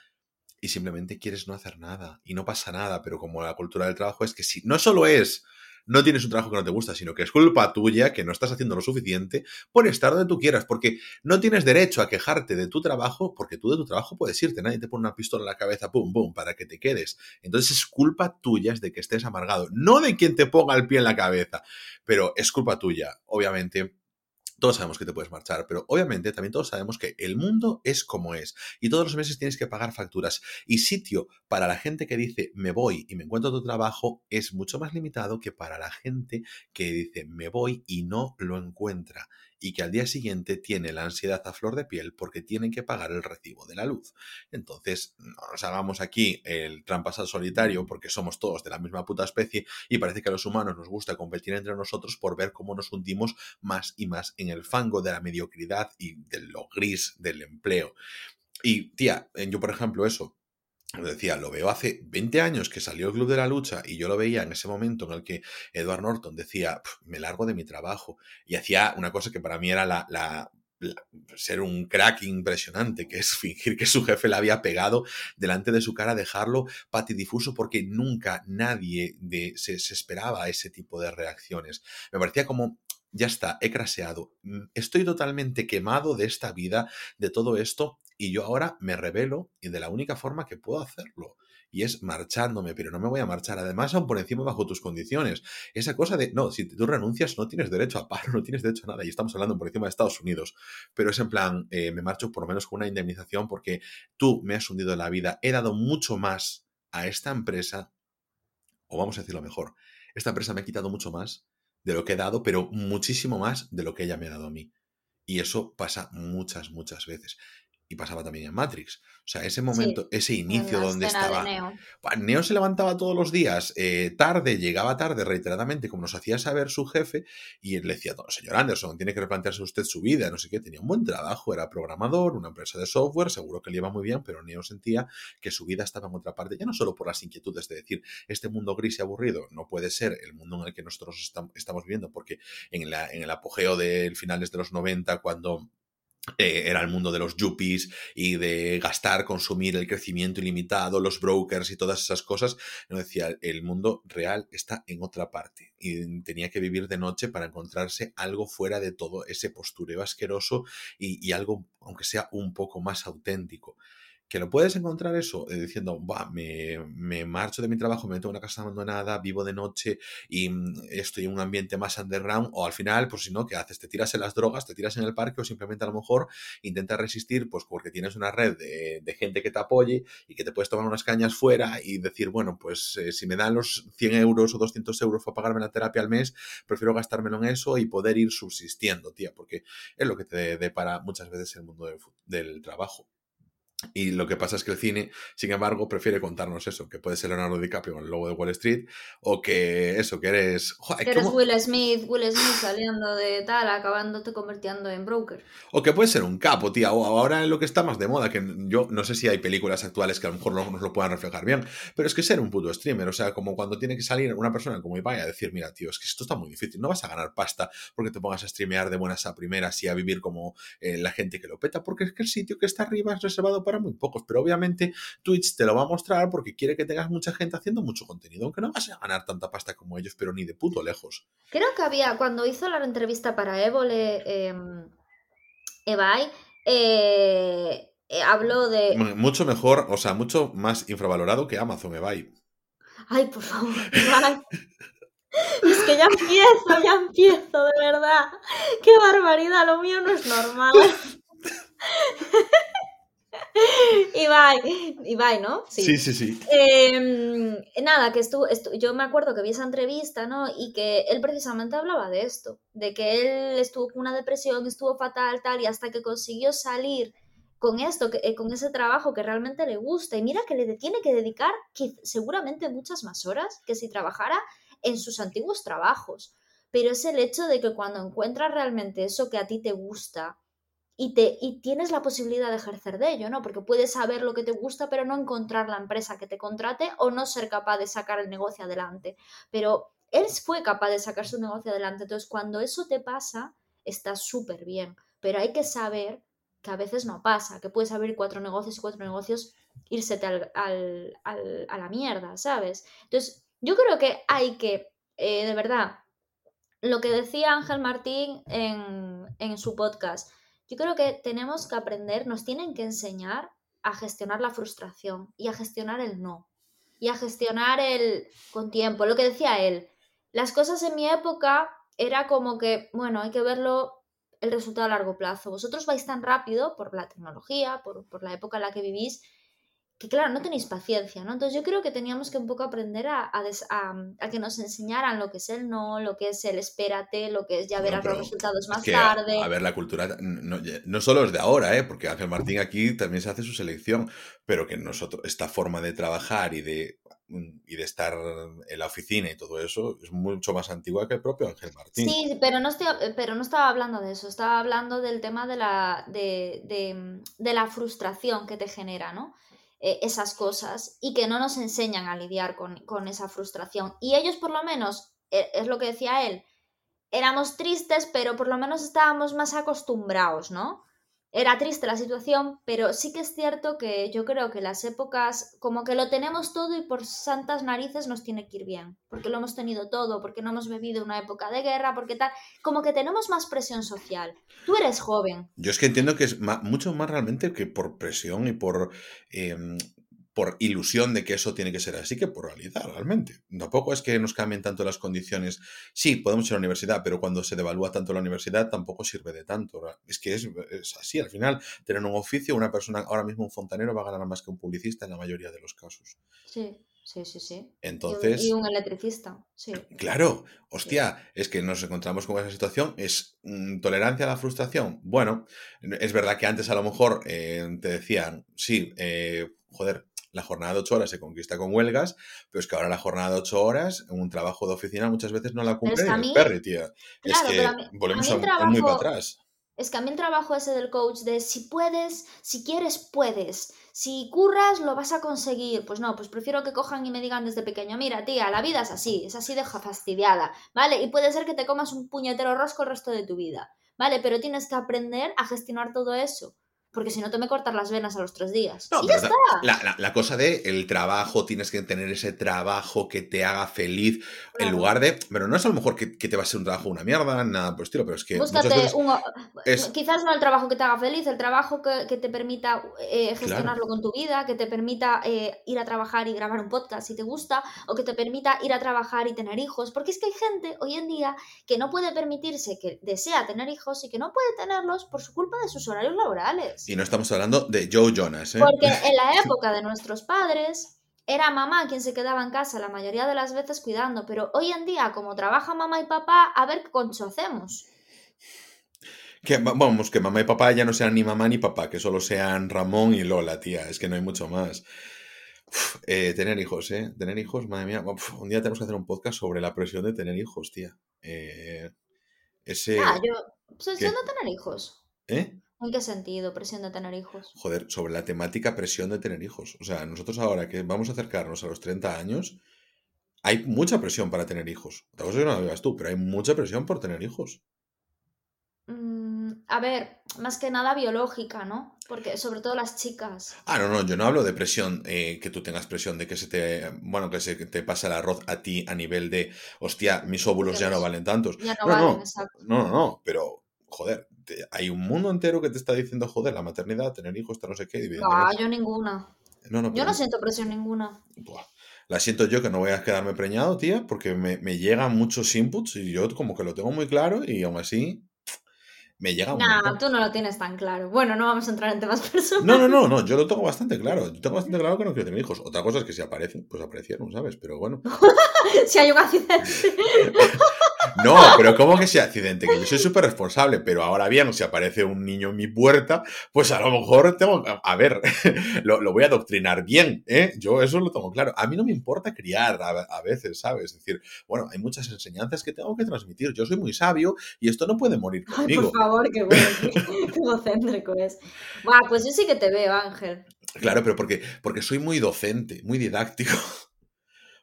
y simplemente quieres no hacer nada, y no pasa nada, pero como la cultura del trabajo es que si no solo es no tienes un trabajo que no te gusta, sino que es culpa tuya que no estás haciendo lo suficiente por estar donde tú quieras, porque no tienes derecho a quejarte de tu trabajo, porque tú de tu trabajo puedes irte, nadie te pone una pistola en la cabeza, pum, pum, para que te quedes. Entonces es culpa tuya de que estés amargado, no de quien te ponga el pie en la cabeza, pero es culpa tuya, obviamente todos sabemos que te puedes marchar, pero obviamente también todos sabemos que el mundo es como es y todos los meses tienes que pagar facturas. Y sitio para la gente que dice me voy y me encuentro otro trabajo es mucho más limitado que para la gente que dice me voy y no lo encuentra y que al día siguiente tiene la ansiedad a flor de piel porque tienen que pagar el recibo de la luz. Entonces, no nos hagamos aquí el trampas al solitario porque somos todos de la misma puta especie y parece que a los humanos nos gusta competir entre nosotros por ver cómo nos hundimos más y más en el fango de la mediocridad y de lo gris del empleo. Y, tía, yo por ejemplo eso, decía, lo veo hace 20 años que salió el Club de la Lucha y yo lo veía en ese momento en el que Edward Norton decía, me largo de mi trabajo y hacía una cosa que para mí era la, ser un crack impresionante, que es fingir que su jefe le había pegado delante de su cara, dejarlo patidifuso porque nunca nadie se esperaba ese tipo de reacciones. Me parecía como ya está, he craseado. Mm, estoy totalmente quemado de esta vida, de todo esto, y yo ahora me revelo y de la única forma que puedo hacerlo. Y es marchándome, pero no me voy a marchar. Además, aún por encima bajo tus condiciones. Esa cosa de, no, si tú renuncias no tienes derecho a paro, no tienes derecho a nada. Y estamos hablando por encima de Estados Unidos. Pero es en plan, eh, me marcho por lo menos con una indemnización porque tú me has hundido la vida. He dado mucho más a esta empresa, o vamos a decirlo mejor, esta empresa me ha quitado mucho más de lo que he dado, pero muchísimo más de lo que ella me ha dado a mí. Y eso pasa muchas, muchas veces y pasaba también en Matrix. O sea, ese momento, ese inicio donde estaba. Neo. se levantaba todos los días eh, tarde, llegaba tarde reiteradamente, como nos hacía saber su jefe, y él le decía, señor Anderson, tiene que replantearse usted su vida, no sé qué, tenía un buen trabajo, era programador, una empresa de software, seguro que le iba muy bien, pero Neo sentía que su vida estaba en otra parte, ya no solo por las inquietudes de decir, este mundo gris y aburrido no puede ser el mundo en el que nosotros estamos viviendo, porque en, la, en el apogeo del finales de los 90, cuando eh, era el mundo de los yuppies y de gastar, consumir el crecimiento ilimitado, los brokers y todas esas cosas. No decía, el mundo real está en otra parte y tenía que vivir de noche para encontrarse algo fuera de todo ese postureo asqueroso y, y algo, aunque sea un poco más auténtico que lo puedes encontrar eso eh, diciendo, me, me, marcho de mi trabajo, me meto en una casa abandonada, vivo de noche y mm, estoy en un ambiente más underground, o al final, pues si no, ¿qué haces? Te tiras en las drogas, te tiras en el parque o simplemente a lo mejor intentas resistir, pues porque tienes una red de, gente que te apoye y que te puedes tomar unas cañas fuera y decir, bueno, pues eh, si me dan los 100 euros o 200 euros para pagarme la terapia al mes, prefiero gastármelo en eso y poder ir subsistiendo, tía, porque es lo que te depara muchas veces el mundo del trabajo. Y lo que pasa es que el cine, sin embargo, prefiere contarnos eso, que puede ser Leonardo DiCaprio con el logo de Wall Street, o que eso, que eres... que eres Will Smith, Will Smith saliendo de tal, acabándote convirtiendo en broker. O que puede ser un capo, tía, o ahora lo que está más de moda, que yo no sé si hay películas actuales que a lo mejor no nos lo puedan reflejar bien, pero es que ser un puto streamer, o sea, como cuando tiene que salir una persona como Ibai a decir, mira, tío, es que esto está muy difícil, no vas a ganar pasta porque te pongas a streamear de buenas a primeras y a vivir como eh, la gente que lo peta, porque es que el sitio que está arriba es reservado para muy pocos, pero obviamente Twitch te lo va a mostrar porque quiere que tengas mucha gente haciendo mucho contenido, aunque no vas a ganar tanta pasta como ellos, pero ni de puto lejos. Creo que había, cuando hizo la entrevista para Évole, eh, Ebai, eh, habló de... Mucho mejor, o sea, mucho más infravalorado que Amazon Ebai. Ay, por favor, Es que ya empiezo, ya empiezo, de verdad. Qué barbaridad, lo mío no es normal. Ibai, Ibai, ¿no? Sí, sí, sí. Em, nada, que estuvo, yo me acuerdo que vi esa entrevista, ¿no? Y que él precisamente hablaba de esto, de que él estuvo con una depresión, estuvo fatal, tal, y hasta que consiguió salir con esto, eh, con ese trabajo que realmente le gusta. Y mira que le tiene que dedicar que seguramente muchas más horas que si trabajara en sus antiguos trabajos. Pero es el hecho de que cuando encuentras realmente eso que a ti te gusta, y, te, y tienes la posibilidad de ejercer de ello, ¿no? Porque puedes saber lo que te gusta, pero no encontrar la empresa que te contrate o no ser capaz de sacar el negocio adelante. Pero él fue capaz de sacar su negocio adelante. Entonces, cuando eso te pasa, está súper bien. Pero hay que saber que a veces no pasa, que puedes abrir cuatro negocios y cuatro negocios irse al, a la mierda, ¿sabes? Entonces, yo creo que hay que, eh, de verdad, lo que decía Ángel Martín en, en su podcast, yo creo que tenemos que aprender, nos tienen que enseñar a gestionar la frustración y a gestionar el no y a gestionar el con tiempo. Lo que decía él, las cosas en mi época era como que, bueno, hay que verlo el resultado a largo plazo. Vosotros vais tan rápido por la tecnología, por, por la época en la que vivís, que claro, no tenéis paciencia, ¿no? Entonces yo creo que teníamos que un poco aprender a, a, que nos enseñaran lo que es el no, lo que es el espérate, lo que es ya verás los resultados más tarde. A, ver, la cultura no, no, solo es de ahora, ¿eh? Porque Ángel Martín aquí también se hace su selección, pero que nosotros, esta forma de trabajar y de, y de estar en la oficina y todo eso es mucho más antigua que el propio Ángel Martín. Sí, pero no, estoy, pero no estaba hablando de eso, estaba hablando del tema de la, de, de, de la frustración que te genera, ¿no? Eh, esas cosas y que no nos enseñan a lidiar con, esa frustración. Y ellos por lo menos, e, es lo que decía él, éramos tristes, pero por lo menos estábamos más acostumbrados, ¿no? Era triste la situación, pero sí que es cierto que yo creo que las épocas, como que lo tenemos todo y por santas narices nos tiene que ir bien, porque lo hemos tenido todo, porque no hemos vivido una época de guerra, porque tal, como que tenemos más presión social. Tú eres joven. Yo es que entiendo que es mucho más realmente que por presión y por em, por ilusión de que eso tiene que ser así que por realidad, realmente. Tampoco es que nos cambien tanto las condiciones. Sí, podemos ir a la universidad, pero cuando se devalúa tanto la universidad tampoco sirve de tanto. Es que es, así, al final, tener un oficio, una persona, ahora mismo un fontanero va a ganar más que un publicista en la mayoría de los casos. Sí. Sí, sí, sí. Entonces. Y un, electricista, sí. Claro, hostia, es que nos encontramos con esa situación. ¿Es mm, tolerancia a la frustración? Bueno, es verdad que antes a lo mejor eh, te decían, sí, eh, joder, la jornada de ocho horas se conquista con huelgas, pero es que ahora la jornada de ocho horas, en un trabajo de oficina, muchas veces no la cumple el perri, tía. es que volvemos a, muy para atrás. Es que a mí el trabajo ese del coach de si puedes, si quieres, puedes. Si curras, lo vas a conseguir. Pues no, pues prefiero que cojan y me digan desde pequeño, mira, tía, la vida es así, es así de fastidiada, ¿vale? Y puede ser que te comas un puñetero rosco el resto de tu vida, ¿vale? Pero tienes que aprender a gestionar todo eso porque si no te me cortas las venas a los tres días. y ya está. La, cosa de el trabajo, tienes que tener ese trabajo que te haga feliz, en lugar de. Pero no es a lo mejor que, te va a ser un trabajo una mierda, nada por estilo, pero es que. Búscate un, Quizás no el trabajo que te haga feliz, el trabajo que, te permita eh, gestionarlo con tu vida, que te permita eh, ir a trabajar y grabar un podcast si te gusta, o que te permita ir a trabajar y tener hijos. Porque es que hay gente hoy en día que no puede permitirse, que desea tener hijos y que no puede tenerlos por su culpa de sus horarios laborales. Y no estamos hablando de Joe Jonas, ¿eh? Porque en la época de nuestros padres era mamá quien se quedaba en casa la mayoría de las veces cuidando, pero hoy en día, como trabaja mamá y papá, a ver qué concho hacemos. Que, vamos, que mamá y papá ya no sean ni mamá ni papá, que solo sean Ramón y Lola, tía, es que no hay mucho más. Eh, tener hijos, ¿eh? Tener hijos, madre mía. un día tenemos que hacer un podcast sobre la presión de tener hijos, tía. Eh, ese... Ah, yo... Presión de tener hijos. ¿Eh? ¿En qué sentido presión de tener hijos? Joder, sobre la temática presión de tener hijos. O sea, nosotros ahora que vamos a acercarnos a los 30 años, hay mucha presión para tener hijos. Otra cosa que no lo digas tú, pero hay mucha presión por tener hijos. Mm, a ver, más que nada biológica, ¿no? Porque sobre todo las chicas. Ah, no, no, yo no hablo de presión, eh, que tú tengas presión de que se te, bueno, que se te pase el arroz a ti a nivel de, hostia, mis óvulos ya no valen tantos. Ya no, valen, exacto. No, no, no, pero, joder, hay un mundo entero que te está diciendo, joder, la maternidad, tener hijos, no sé qué. No, yo ninguna. yo no siento presión ninguna. La siento yo que no voy a quedarme preñado, tía, porque me, me, llegan muchos inputs y yo como que lo tengo muy claro y aún así me llega No, tú no lo tienes tan claro. Bueno, no vamos a entrar en temas personales. No, no, no, no, yo lo tengo bastante claro. Yo tengo bastante claro que no quiero tener hijos. Otra cosa es que si aparecen, pues aparecieron, ¿sabes? Pero bueno. si hay un accidente. No, pero ¿cómo que sea accidente? Que yo soy súper responsable, pero ahora bien, si aparece un niño en mi puerta, pues a lo mejor tengo, a ver, lo, voy a adoctrinar bien, ¿eh? Yo eso lo tengo claro. A mí no me importa criar a, veces, ¿sabes? Es decir, bueno, hay muchas enseñanzas que tengo que transmitir. Yo soy muy sabio y esto no puede morir conmigo. Ay, por favor, qué bueno, qué egocéntrico es. Buah, pues yo sí que te veo, Ángel. Claro, pero porque, porque soy muy docente, muy didáctico.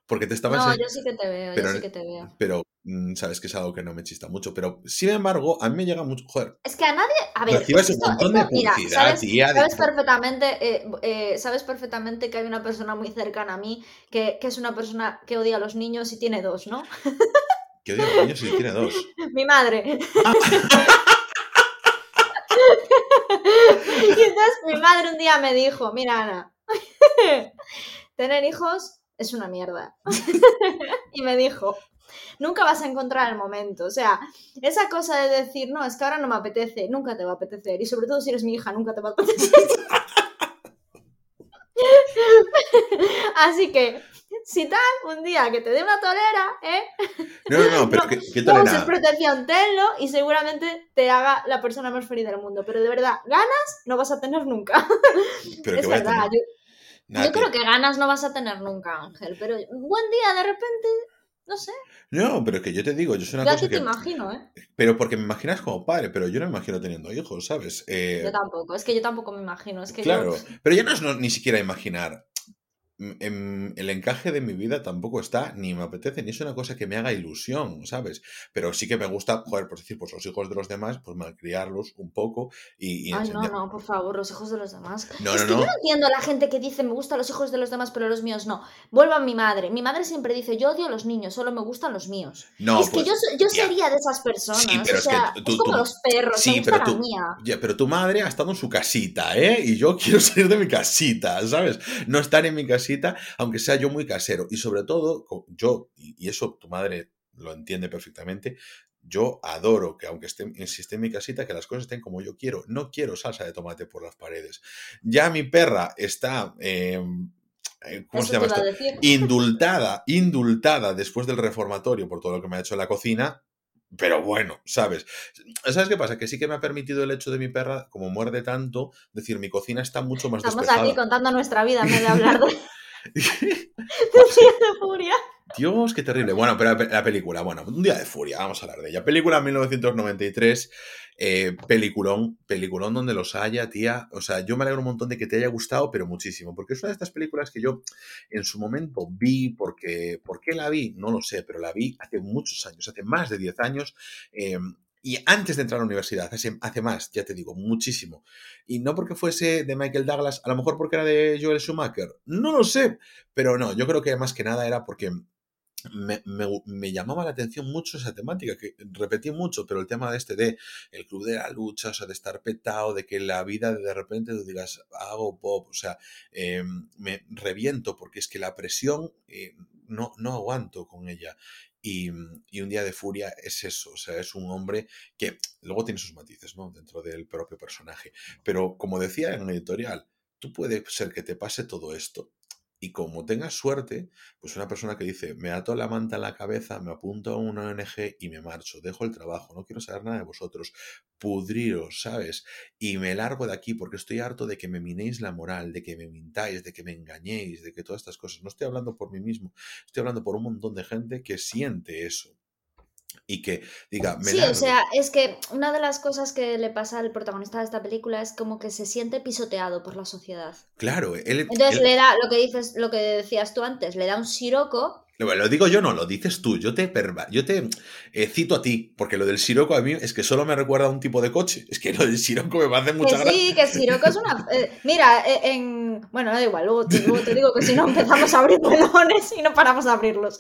Porque te estabas... No, yo sí que te veo, yo sí que te veo. Pero mm, sabes que es algo que no me chista mucho. Pero sin embargo, a mí me llega mucho. Joder. Es que a nadie. A ver. un montón de mira, sabes, sabes perfectamente, eh, eh, sabes perfectamente que hay una persona muy cercana a mí que, que, es una persona que odia a los niños y tiene dos, ¿no? que odia a los niños y tiene dos. Mi madre. Ah. y entonces mi madre un día me dijo: Mira, Ana, tener hijos es una mierda. y me dijo, nunca vas a encontrar el momento. O sea, esa cosa de decir, no, es que ahora no me apetece, nunca te va a apetecer. Y sobre todo si eres mi hija, nunca te va a apetecer. Así que, si tal, un día que te dé una tolera, ¿eh? No, no, no, pero ¿qué, qué tolera? No protección, tenlo y seguramente te haga la persona más feliz del mundo. Pero de verdad, ganas no vas a tener nunca. Pero es que verdad, yo, Nada, yo creo que ganas no vas a tener nunca, Ángel. Pero buen día, de repente, no sé. No, pero que yo te digo, yo soy una Yo cosa te que... imagino, ¿eh? Pero porque me imaginas como padre, pero yo no me imagino teniendo hijos, ¿sabes? Eh, Yo tampoco. Es que yo tampoco me imagino. Es que Claro, yo. pero ya no es no- ni siquiera imaginar. Em, el encaje de mi vida tampoco está, ni me apetece, ni es una cosa que me haga ilusión, ¿sabes? Pero sí que me gusta, joder, pues decir, pues los hijos de los demás, pues malcriarlos un poco y, y Ay, no, enseñar- no, por favor, los hijos de los demás. No, es no, que no. yo no entiendo a la gente que dice me gustan los hijos de los demás, pero los míos no. Vuelvo a mi madre. Mi madre siempre dice yo odio a los niños, solo me gustan los míos. No, es que pues, yo, so- yo ya. sería de esas personas. Sí, pero o es que sea, tú- es como tú- los perros, sí, me gusta pero la tú- mía. Ya, pero tu madre ha estado en su casita, ¿eh? Y yo quiero salir de mi casita, ¿sabes? No estar en mi casita, aunque sea yo muy casero. Y sobre todo, yo, y eso tu madre lo entiende perfectamente, yo adoro que aunque esté, si esté en mi casita, que las cosas estén como yo quiero. No quiero salsa de tomate por las paredes. Ya mi perra está... eh, eh, ¿Cómo se llama esto? indultada, indultada después del reformatorio por todo lo que me ha hecho en la cocina. Pero bueno, ¿sabes? ¿Sabes qué pasa? Que sí que me ha permitido el hecho de mi perra, como muerde tanto, decir, mi cocina está mucho más Estamos despejada. aquí contando nuestra vida en vez de hablar de, de furia. Dios, qué terrible. Bueno, pero la, pe- la película, bueno, un día de furia, vamos a hablar de ella. Película 1993, eh, peliculón, peliculón donde los haya, tía. O sea, yo me alegro un montón de que te haya gustado, pero muchísimo, porque es una de estas películas que yo en su momento vi, porque, ¿por qué la vi? No lo sé, pero la vi hace muchos años, hace más de 10 años. eh, y antes de entrar a la universidad, hace, hace más, ya te digo, muchísimo. Y no porque fuese de Michael Douglas, a lo mejor porque era de Joel Schumacher, no lo sé, pero no, yo creo que más que nada era porque me, me- me llamaba la atención mucho esa temática, que repetí mucho, pero el tema de este de el club de la lucha, o sea, de estar petado, de que la vida de repente tú digas, hago pop, o sea, eh, me reviento porque es que la presión eh, no, no aguanto con ella. Y, y un día de furia es eso, o sea, es un hombre que luego tiene sus matices, ¿no? Dentro del propio personaje. Pero como decía en el editorial, tú puede ser que te pase todo esto y como tengas suerte, pues una persona que dice, me ato la manta a la cabeza, me apunto a una ONG y me marcho, dejo el trabajo, no quiero saber nada de vosotros, pudriros, ¿sabes? Y me largo de aquí porque estoy harto de que me minéis la moral, de que me mintáis, de que me engañéis, de que todas estas cosas. No estoy hablando por mí mismo, estoy hablando por un montón de gente que siente eso. Y que diga, me Sí, o sea, es que una de las cosas que le pasa al protagonista de esta película es como que se siente pisoteado por la sociedad. Claro, él, Entonces él- le da lo que dices, lo que decías tú antes, le da un siroco. Lo, digo yo, no, lo dices tú. Yo te, perva- yo te eh, cito a ti, porque lo del Siroco a mí es que solo me recuerda a un tipo de coche. Es que lo del Siroco me hace mucha gracia. sí, que siroco es una. eh, mira, eh, en. Bueno, da igual, luego te, luego te digo que si no empezamos a abrir melones y no paramos de abrirlos.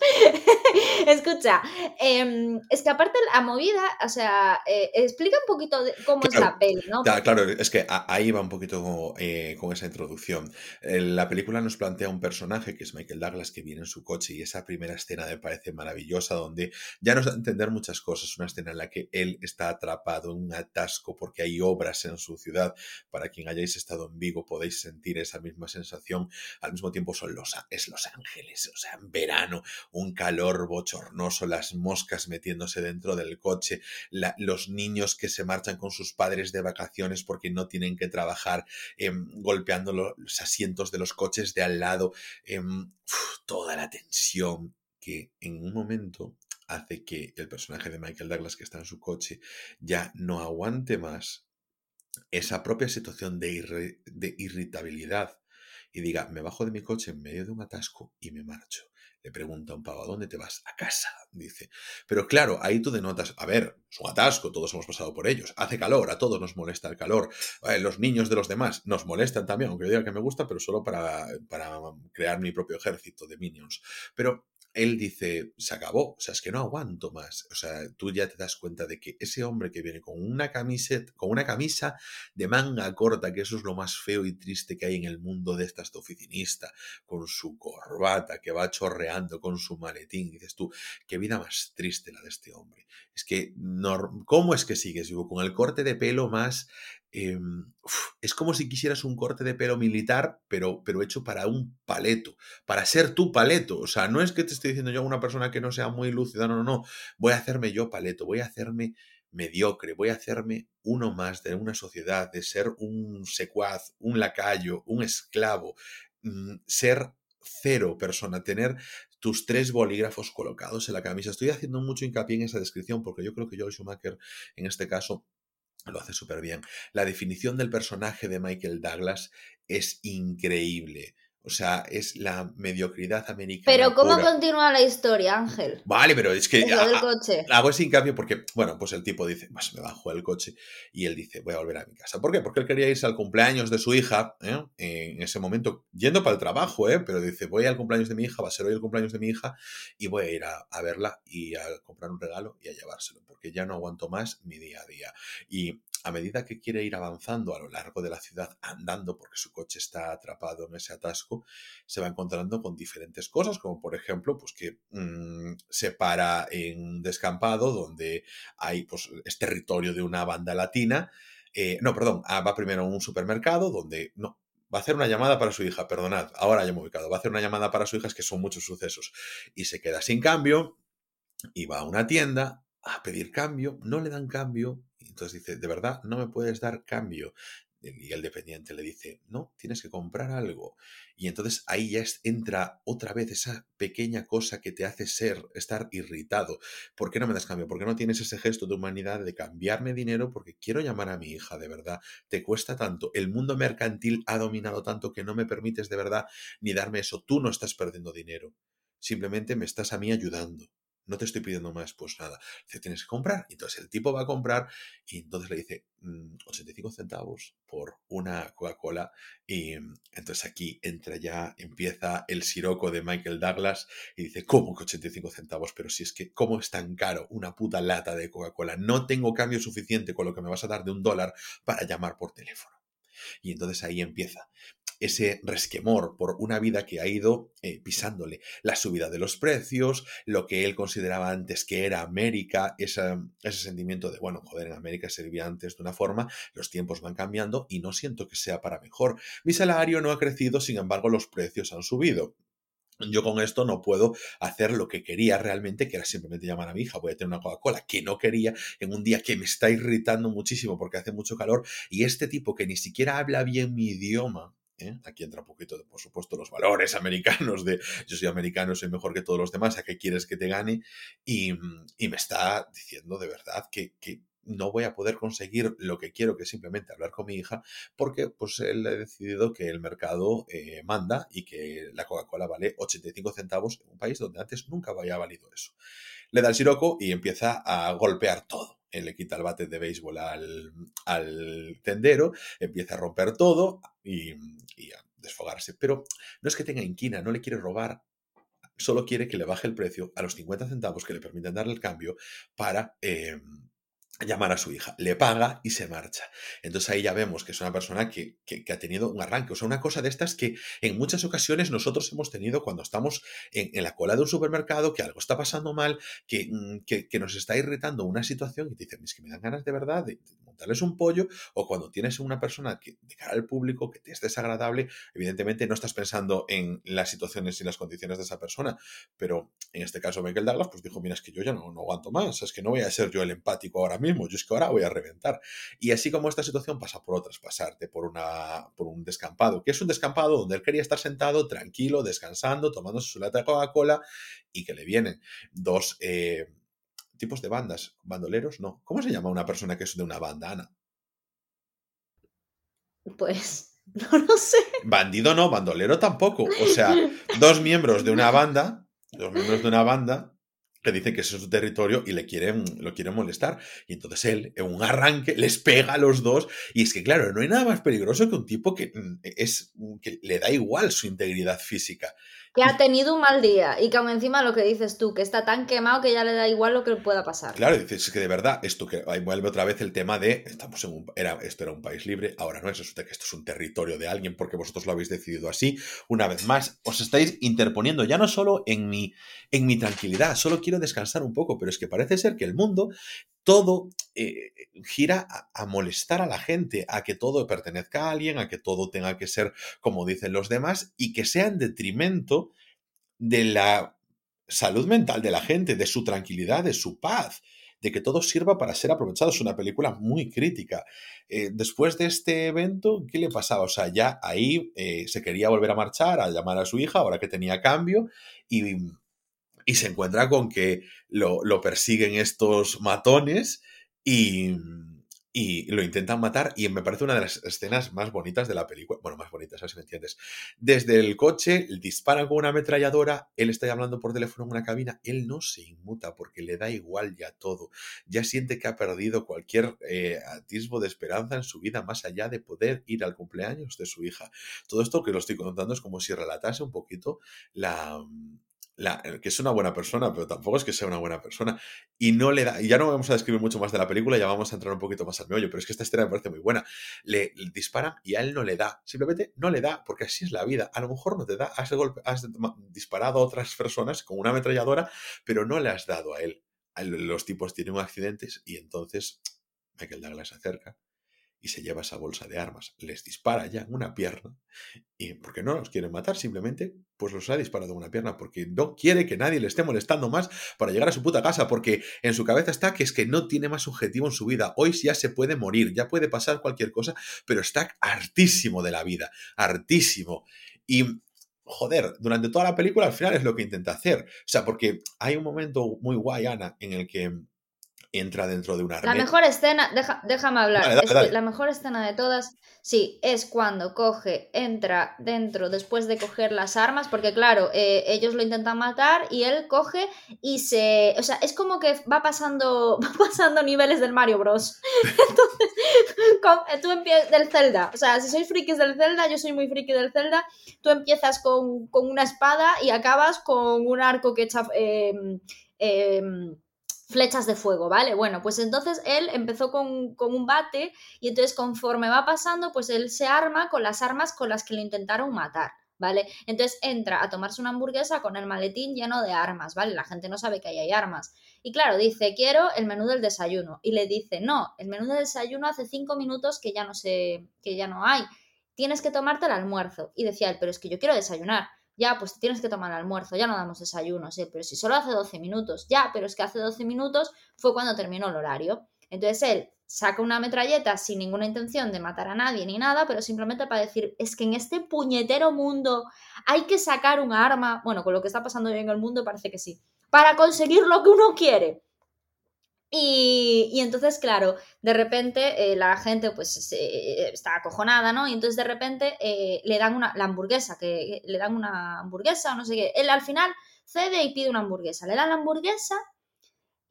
Escucha, em, es que aparte la movida, o sea, explica un poquito de cómo es la peli, ¿no? Claro, es que a- ahí va un poquito con esa introducción. La película nos plantea un personaje que es Michael Douglas que viene en su coche y esa primera escena me parece maravillosa donde ya nos da a entender muchas cosas. Una escena en la que él está atrapado en un atasco porque hay obras en su ciudad. Para quien hayáis estado en Vigo podéis sentir esa misma sensación. Al mismo tiempo son los, es Los Ángeles, o sea, en verano, un calor bochornoso, las moscas metiéndose dentro del coche, los niños que se marchan con sus padres de vacaciones porque no tienen que trabajar, em, golpeando lo- los asientos de los coches de al lado, em, toda la tensión en un momento hace que el personaje de Michael Douglas que está en su coche ya no aguante más esa propia situación de irritabilidad y diga, me bajo de mi coche en medio de un atasco y me marcho. Le pregunta a un pavo, ¿a dónde te vas? A casa, dice. Pero claro, ahí tú denotas, a ver, es un atasco, todos hemos pasado por ellos. Hace calor, a todos nos molesta el calor. Eh, los niños de los demás nos molestan también, aunque yo diga que me gusta, pero solo para, para crear mi propio ejército de minions. Pero él dice, se acabó, o sea, es que no aguanto más. O sea, tú ya te das cuenta de que ese hombre que viene con una camiseta, con una camisa de manga corta, que eso es lo más feo y triste que hay en el mundo de esta oficinista, con su corbata que va chorreando, con su maletín, dices tú, qué vida más triste la de este hombre. Es que, ¿cómo es que sigues vivo? Con el corte de pelo más Em, es como si quisieras un corte de pelo militar, pero, pero hecho para un paleto, para ser tu paleto. O sea, no es que te estoy diciendo yo a una persona que no sea muy lúcida, no, no, no. Voy a hacerme yo paleto, voy a hacerme mediocre, voy a hacerme uno más de una sociedad, de ser un secuaz, un lacayo, un esclavo, mm, ser cero persona, tener tus tres bolígrafos colocados en la camisa. Estoy haciendo mucho hincapié en esa descripción porque yo creo que Joel Schumacher en este caso lo hace súper bien. La definición del personaje de Michael Douglas es increíble. O sea, es la mediocridad americana. Pero ¿cómo continúa la historia, Ángel? Vale, pero es que hago ese cambio porque, bueno, pues el tipo dice, pues me bajo el coche y él dice, voy a volver a mi casa. ¿Por qué? Porque él quería irse al cumpleaños de su hija, ¿eh? en ese momento, yendo para el trabajo, ¿eh? pero dice, voy al cumpleaños de mi hija, va a ser hoy el cumpleaños de mi hija y voy a ir a, a verla y a comprar un regalo y a llevárselo, porque ya no aguanto más mi día a día. Y a medida que quiere ir avanzando a lo largo de la ciudad andando porque su coche está atrapado en ese atasco, se va encontrando con diferentes cosas, como por ejemplo, pues que mm, se para en un descampado donde hay, pues, es territorio de una banda latina. Eh, no, perdón, ah, va primero a un supermercado donde, no, va a hacer una llamada para su hija, perdonad, ahora ya me he ubicado, va a hacer una llamada para su hija, es que son muchos sucesos, y se queda sin cambio, y va a una tienda a pedir cambio, no le dan cambio, entonces dice, de verdad, no me puedes dar cambio. Y el dependiente le dice, no, tienes que comprar algo. Y entonces ahí ya entra otra vez esa pequeña cosa que te hace ser, estar irritado. ¿Por qué no me das cambio? ¿Por qué no tienes ese gesto de humanidad de cambiarme dinero? Porque quiero llamar a mi hija, de verdad. Te cuesta tanto. El mundo mercantil ha dominado tanto que no me permites de verdad ni darme eso. Tú no estás perdiendo dinero. Simplemente me estás a mí ayudando no te estoy pidiendo más, pues nada, dice, tienes que comprar. Entonces el tipo va a comprar y entonces le dice 85 mm, centavos por una Coca-Cola y mm, entonces aquí entra ya, empieza el siroco de Michael Douglas y dice, ¿cómo que 85 centavos? Pero si es que, ¿cómo es tan caro una puta lata de Coca-Cola? No tengo cambio suficiente con lo que me vas a dar de un dólar para llamar por teléfono. Y entonces ahí empieza ese resquemor por una vida que ha ido eh, pisándole. La subida de los precios, lo que él consideraba antes que era América, ese sentimiento de, bueno, joder, en América se vivía antes de una forma, los tiempos van cambiando y no siento que sea para mejor. Mi salario no ha crecido, sin embargo, los precios han subido. Yo con esto no puedo hacer lo que quería realmente, que era simplemente llamar a mi hija, voy a tener una Coca-Cola, que no quería en un día que me está irritando muchísimo porque hace mucho calor, y este tipo que ni siquiera habla bien mi idioma, ¿eh? Aquí entra un poquito, por supuesto, los valores americanos de yo soy americano, soy mejor que todos los demás, ¿a qué quieres que te gane? Y, me está diciendo de verdad que, no voy a poder conseguir lo que quiero, que es simplemente hablar con mi hija, porque pues él ha decidido que el mercado eh, manda y que la Coca-Cola vale 85 centavos en un país donde antes nunca había valido eso. Le da el siroco y empieza a golpear todo él le quita el bate de béisbol al, tendero, empieza a romper todo y, a desfogarse. Pero no es que tenga inquina, no le quiere robar, solo quiere que le baje el precio a los 50 centavos que le permiten darle el cambio para... Llamar a su hija, le paga y se marcha. Entonces ahí ya vemos que es una persona que, ha tenido un arranque, o sea, una cosa de estas que en muchas ocasiones nosotros hemos tenido cuando estamos en, la cola de un supermercado, que algo está pasando mal, mm, que, que, nos está irritando una situación y te dicen, es que me dan ganas de verdad montarles un pollo, o cuando tienes una persona que de cara al público que te es desagradable, evidentemente no estás pensando en las situaciones y las condiciones de esa persona, pero en este caso Michael Douglas pues dijo, mira, es que yo ya no, no aguanto más, es que no voy a ser yo el empático ahora mismo, yo es que ahora voy a reventar. Y así como esta situación pasa por otras, pasarte por, una, por un descampado, que es un descampado donde él quería estar sentado, tranquilo, descansando, tomando su lata de Coca-Cola y que le vienen dos eh, tipos de bandas, bandoleros, no. ¿Cómo se llama una persona que es de una banda, Ana? Pues no lo sé. Bandido no, bandolero tampoco. O sea, dos miembros de una banda, dos miembros de una banda que dicen que ese es su territorio y le quieren, lo quieren molestar. Y entonces él, en un arranque, les pega a los dos. Y es que, claro, no hay nada más peligroso que un tipo que, mm, es, que le da igual su integridad física. Que ha tenido un mal día y que aún encima lo que dices tú, que está tan quemado que ya le da igual lo que pueda pasar. Claro, dices que de verdad, esto que ahí vuelve otra vez el tema de, estamos en era, esto era un país libre, ahora no es, resulta que esto es un territorio de alguien porque vosotros lo habéis decidido así. Una vez más, os estáis interponiendo ya no solo en mi, en mi tranquilidad, solo quiero descansar un poco, pero es que parece ser que el mundo todo eh, gira a, molestar a la gente, a que todo pertenezca a alguien, a que todo tenga que ser como dicen los demás y que sea en detrimento de la salud mental de la gente, de su tranquilidad, de su paz, de que todo sirva para ser aprovechado. Es una película muy crítica. Eh, después de este evento, ¿qué le pasaba? O sea, ya ahí eh, se quería volver a marchar, a llamar a su hija, ahora que tenía cambio, y y se encuentra con que lo, persiguen estos matones y, y, lo intentan matar y me parece una de las escenas más bonitas de la película. Bueno, más bonitas, a ver si me entiendes. Desde el coche, disparan con una ametralladora, él está hablando por teléfono en una cabina, él no se inmuta porque le da igual ya todo. Ya siente que ha perdido cualquier eh, atisbo de esperanza en su vida más allá de poder ir al cumpleaños de su hija. Todo esto que lo estoy contando es como si relatase un poquito la que es una buena persona, pero tampoco es que sea una buena persona. Y no le da, y ya no vamos a describir mucho más de la película, ya vamos a entrar un poquito más al meollo, pero es que esta escena me parece muy buena. Le, disparan y a él no le da, simplemente no le da, porque así es la vida. A lo mejor no te da, has, has disparado a otras personas con una ametralladora, pero no le has dado a él. Los tipos tienen accidentes y entonces Michael Douglas se acerca y se lleva esa bolsa de armas, les dispara ya en una pierna, y porque no los quieren matar, simplemente pues los ha disparado en una pierna, porque no quiere que nadie le esté molestando más para llegar a su puta casa, porque en su cabeza está que es que no tiene más objetivo en su vida, hoy ya se puede morir, ya puede pasar cualquier cosa, pero está hartísimo de la vida, hartísimo. Y joder, durante toda la película al final es lo que intenta hacer. O sea, porque hay un momento muy guay, Ana, en el que entra dentro de una La mejor escena, déjame hablar, la mejor escena de todas, sí, es cuando coge, entra dentro después de coger las armas, porque claro, eh, ellos lo intentan matar y él coge y se, o sea, es como que va pasando, va pasando niveles del Mario Bros. Entonces, eh, tú empiezas del Zelda, o sea, si sois frikis del Zelda, yo soy muy friki del Zelda, tú empiezas con, una espada y acabas con un arco que echa... Eh, flechas de fuego, ¿vale? Bueno, pues entonces él empezó con, un bate y entonces conforme va pasando, pues él se arma con las armas con las que lo intentaron matar. ¿Vale? Entonces entra a tomarse una hamburguesa con el maletín lleno de armas, ¿vale? La gente no sabe que ahí hay armas. Y claro, dice, quiero el menú del desayuno. Y le dice, no, el menú del desayuno hace cinco minutos que ya no sé, que ya no hay. Tienes que tomarte el almuerzo. Y decía él, pero es que yo quiero desayunar ya, pues tienes que tomar almuerzo, ya no damos desayunos, ¿eh? pero si solo hace 12 minutos, ya, pero es que hace 12 minutos fue cuando terminó el horario. Entonces él saca una metralleta sin ninguna intención de matar a nadie ni nada, pero simplemente para decir, es que en este puñetero mundo hay que sacar un arma, bueno, con lo que está pasando hoy en el mundo parece que sí, para conseguir lo que uno quiere. Y, entonces, claro, de repente eh, la gente pues está acojonada, ¿no? Y entonces de repente eh, le dan una, la hamburguesa, que le dan una hamburguesa o no sé qué. Él al final cede y pide una hamburguesa. Le dan la hamburguesa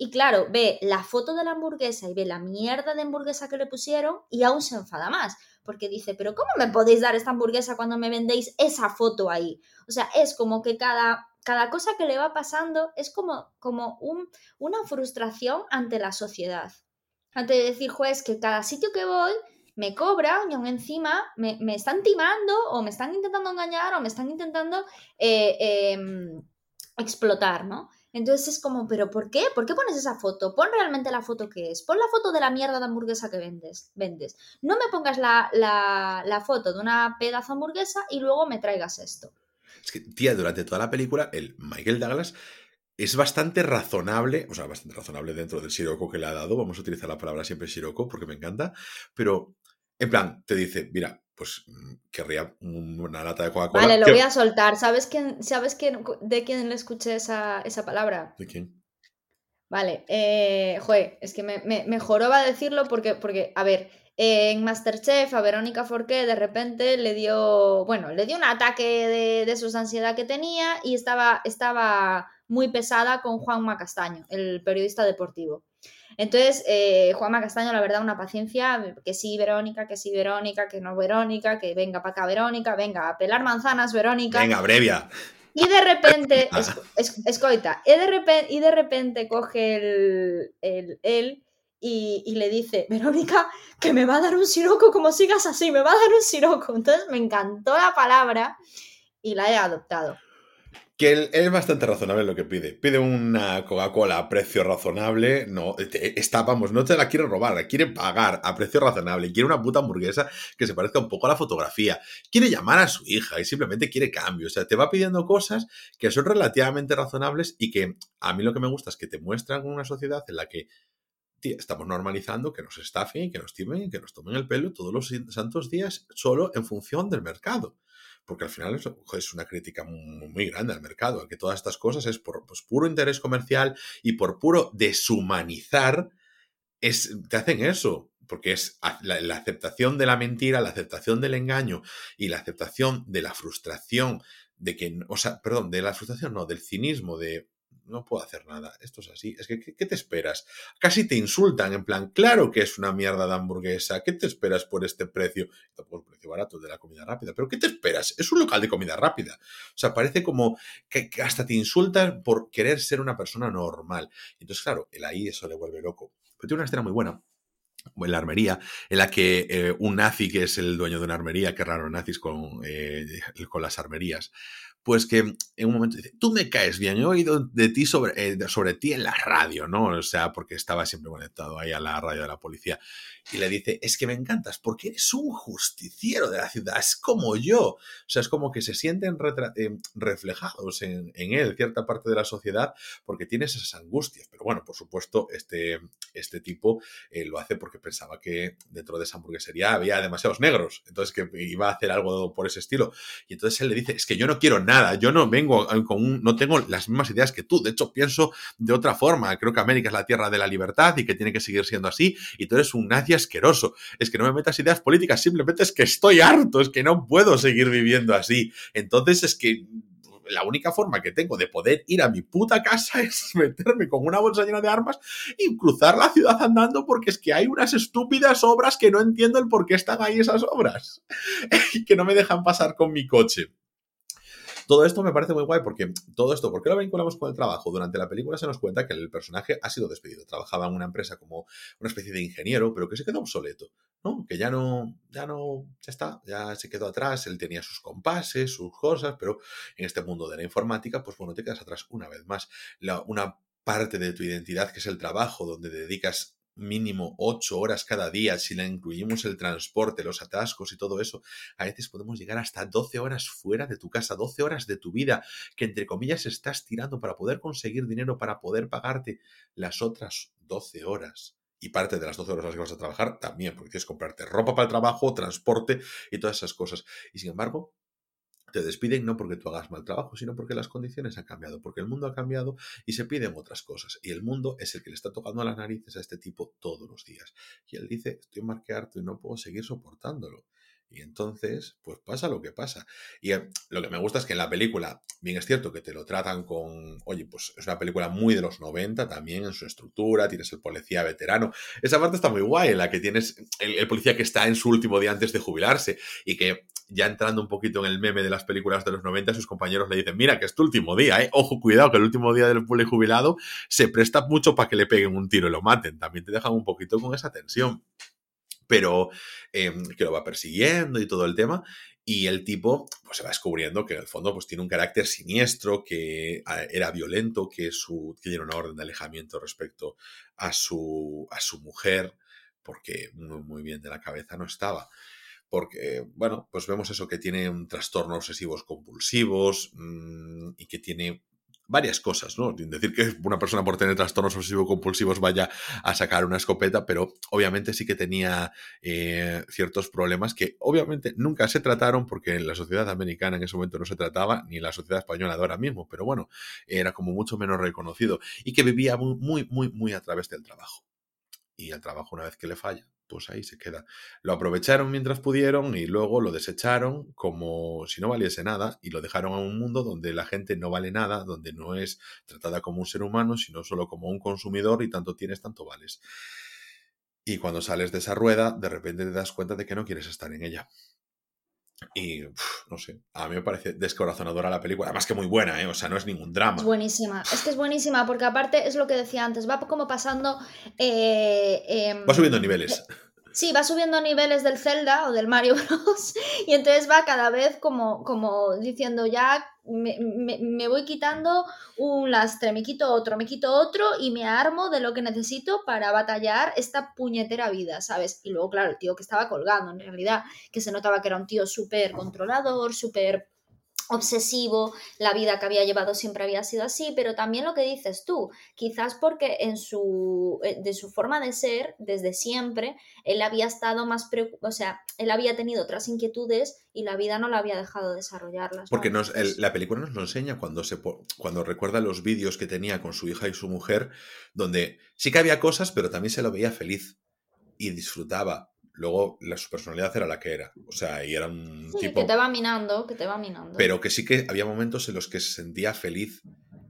y claro, ve la foto de la hamburguesa y ve la mierda de hamburguesa que le pusieron y aún se enfada más. Porque dice, pero ¿cómo me podéis dar esta hamburguesa cuando me vendéis esa foto ahí? O sea, es como que cada cada cosa que le va pasando es como, como un, una frustración ante la sociedad. Ante decir, juez, que cada sitio que voy me cobran y aún encima me, están timando o me están intentando engañar o me están intentando eh, em, explotar, ¿no? Entonces es como, ¿pero por qué? ¿Por qué pones esa foto? Pon realmente la foto que es. Pon la foto de la mierda de hamburguesa que vendes. vendes. No me pongas la, la, la foto de una pedazo hamburguesa y luego me traigas esto. Es que, tía, durante toda la película, el Michael Douglas es bastante razonable, o sea, bastante razonable dentro del Sirocco que le ha dado. Vamos a utilizar la palabra siempre Sirocco porque me encanta. Pero, en plan, te dice, mira, pues mm, querría una lata de Coca-Cola. Vale, lo voy a soltar. ¿Sabes, quién, ¿sabes quién, de quién le escuché esa, palabra? ¿De quién? Vale, eh, joder, es que me, me, me joroba decirlo porque, porque, a ver, en Masterchef a Verónica Forqué de repente le dio, bueno, le dio un ataque de, de sus ansiedad que tenía y estaba, estaba muy pesada con Juanma Castaño, el periodista deportivo. Entonces, eh, Juanma Castaño, la verdad, una paciencia, que sí, Verónica, que sí, Verónica, que no, Verónica, que venga para acá, Verónica, venga, a pelar manzanas, Verónica. Venga, brevia. Y de repente, ah. escoita, y de repente, y de repente coge el, el, él y, le dice, Verónica, que me va a dar un siroco como sigas así, me va a dar un siroco. Entonces me encantó la palabra y la he adoptado que es bastante razonable lo que pide. Pide una Coca-Cola a precio razonable. No, está, vamos, no te la quiere robar, la quiere pagar a precio razonable. Quiere una puta hamburguesa que se parezca un poco a la fotografía. Quiere llamar a su hija y simplemente quiere cambio. O sea, te va pidiendo cosas que son relativamente razonables y que a mí lo que me gusta es que te muestran una sociedad en la que estamos normalizando que nos estafen, que nos timen, que nos tomen el pelo todos los santos días solo en función del mercado. Porque al final es, una crítica muy, grande al mercado, que todas estas cosas es por pues, puro interés comercial y por puro deshumanizar, es, te hacen eso, porque es la, la, aceptación de la mentira, la aceptación del engaño y la aceptación de la frustración, de que, o sea, perdón, de la frustración, no, del cinismo, de no puedo hacer nada. Esto es así. Es que, ¿qué, te esperas? Casi te insultan en plan, claro que es una mierda de hamburguesa. ¿Qué te esperas por este precio? Tampoco el precio barato de la comida rápida. Pero ¿qué te esperas? Es un local de comida rápida. O sea, parece como que, hasta te insultan por querer ser una persona normal. Entonces, claro, el ahí eso le vuelve loco. Pero tiene una escena muy buena en la armería, en la que eh, un nazi que es el dueño de una armería, qué raro nazis con, eh, con las armerías, pues que en un momento dice, tú me caes bien, he oído de ti sobre, eh, sobre ti en la radio, ¿no? O sea, porque estaba siempre conectado ahí a la radio de la policía. Y le dice, es que me encantas porque eres un justiciero de la ciudad, es como yo. O sea, es como que se sienten eh, reflejados en, él, cierta parte de la sociedad, porque tienes esas angustias. Pero bueno, por supuesto, este, este tipo eh, lo hace porque pensaba que dentro de esa hamburguesería había demasiados negros, entonces que iba a hacer algo por ese estilo. Y entonces él le dice, es que yo no quiero nada yo no vengo con un, no tengo las mismas ideas que tú. De hecho, pienso de otra forma. Creo que América es la tierra de la libertad y que tiene que seguir siendo así. Y tú eres un nazi asqueroso. Es que no me metas ideas políticas, simplemente es que estoy harto, es que no puedo seguir viviendo así. Entonces es que la única forma que tengo de poder ir a mi puta casa es meterme con una bolsa llena de armas y cruzar la ciudad andando porque es que hay unas estúpidas obras que no entiendo el por qué están ahí esas obras y que no me dejan pasar con mi coche. Todo esto me parece muy guay porque todo esto, ¿por qué lo vinculamos con el trabajo? Durante la película se nos cuenta que el personaje ha sido despedido. Trabajaba en una empresa como una especie de ingeniero, pero que se quedó obsoleto, ¿no? Que ya no, ya no, ya está, ya se quedó atrás. Él tenía sus compases, sus cosas, pero en este mundo de la informática, pues bueno, te quedas atrás una vez más. una parte de tu identidad que es el trabajo, donde dedicas mínimo ocho horas cada día, si le incluimos el transporte, los atascos y todo eso, a veces podemos llegar hasta 12 horas fuera de tu casa, 12 horas de tu vida, que entre comillas estás tirando para poder conseguir dinero, para poder pagarte las otras 12 horas. Y parte de las 12 horas que vas a trabajar también, porque tienes que comprarte ropa para el trabajo, transporte y todas esas cosas. Y sin embargo, te despiden no porque tú hagas mal trabajo, sino porque las condiciones han cambiado, porque el mundo ha cambiado y se piden otras cosas. Y el mundo es el que le está tocando las narices a este tipo todos los días. Y él dice, estoy más que harto y no puedo seguir soportándolo. Y entonces, pues pasa lo que pasa. Y eh, lo que me gusta es que en la película, bien es cierto que te lo tratan con, oye, pues es una película muy de los 90 también en su estructura, tienes el policía veterano. Esa parte está muy guay, en la que tienes el, policía que está en su último día antes de jubilarse y que ya entrando un poquito en el meme de las películas de los 90, sus compañeros le dicen, mira, que es tu último día, ¿eh? Ojo, cuidado, que el último día del pueblo jubilado se presta mucho para que le peguen un tiro y lo maten. También te dejan un poquito con esa tensión pero em, que lo va persiguiendo y todo el tema. Y el tipo pues, se va descubriendo que en el fondo pues, tiene un carácter siniestro, que ah, era violento, que, su, tiene una orden de alejamiento respecto a su, a su mujer, porque muy, muy bien de la cabeza no estaba porque, bueno, pues vemos eso, que tiene un trastorno obsesivos compulsivos mm, y que tiene varias cosas, ¿no? Sin decir que una persona por tener trastornos obsesivo-compulsivos vaya a sacar una escopeta, pero obviamente sí que tenía eh, ciertos problemas que obviamente nunca se trataron porque en la sociedad americana en ese momento no se trataba, ni en la sociedad española de ahora mismo, pero bueno, era como mucho menos reconocido y que vivía muy, muy, muy a través del trabajo. Y el trabajo una vez que le falla, pues ahí se queda. Lo aprovecharon mientras pudieron y luego lo desecharon como si no valiese nada y lo dejaron a un mundo donde la gente no vale nada, donde no es tratada como un ser humano, sino solo como un consumidor y tanto tienes, tanto vales. Y cuando sales de esa rueda, de repente te das cuenta de que no quieres estar en ella. Y no sé, a mí me parece descorazonadora la película. Además que muy buena, ¿eh? O sea, no es ningún drama. Es buenísima. Es que es buenísima porque aparte es lo que decía antes, va como pasando... Eh, em, va subiendo niveles. Sí, va subiendo niveles del Zelda o del Mario Bros. Y entonces va cada vez como, como diciendo ya me, voy quitando un lastre, me quito otro, me quito otro y me armo de lo que necesito para batallar esta puñetera vida, ¿sabes? Y luego, claro, el tío que estaba colgando, en realidad, que se notaba que era un tío súper controlador, súper obsesivo, la vida que había llevado siempre había sido así, pero también lo que dices tú, quizás porque en su, eh, de su forma de ser, desde siempre, él había estado más preocupado, o sea, él había tenido otras inquietudes y la vida no la había dejado desarrollarlas. Porque nos, la película nos lo enseña cuando, se, cuando recuerda los vídeos que tenía con su hija y su mujer, donde sí que había cosas, pero también se lo veía feliz y disfrutaba luego la, su personalidad era la que era. O sea, y era un sí, que te va minando, que te va minando. Pero que sí que había momentos en los que se sentía feliz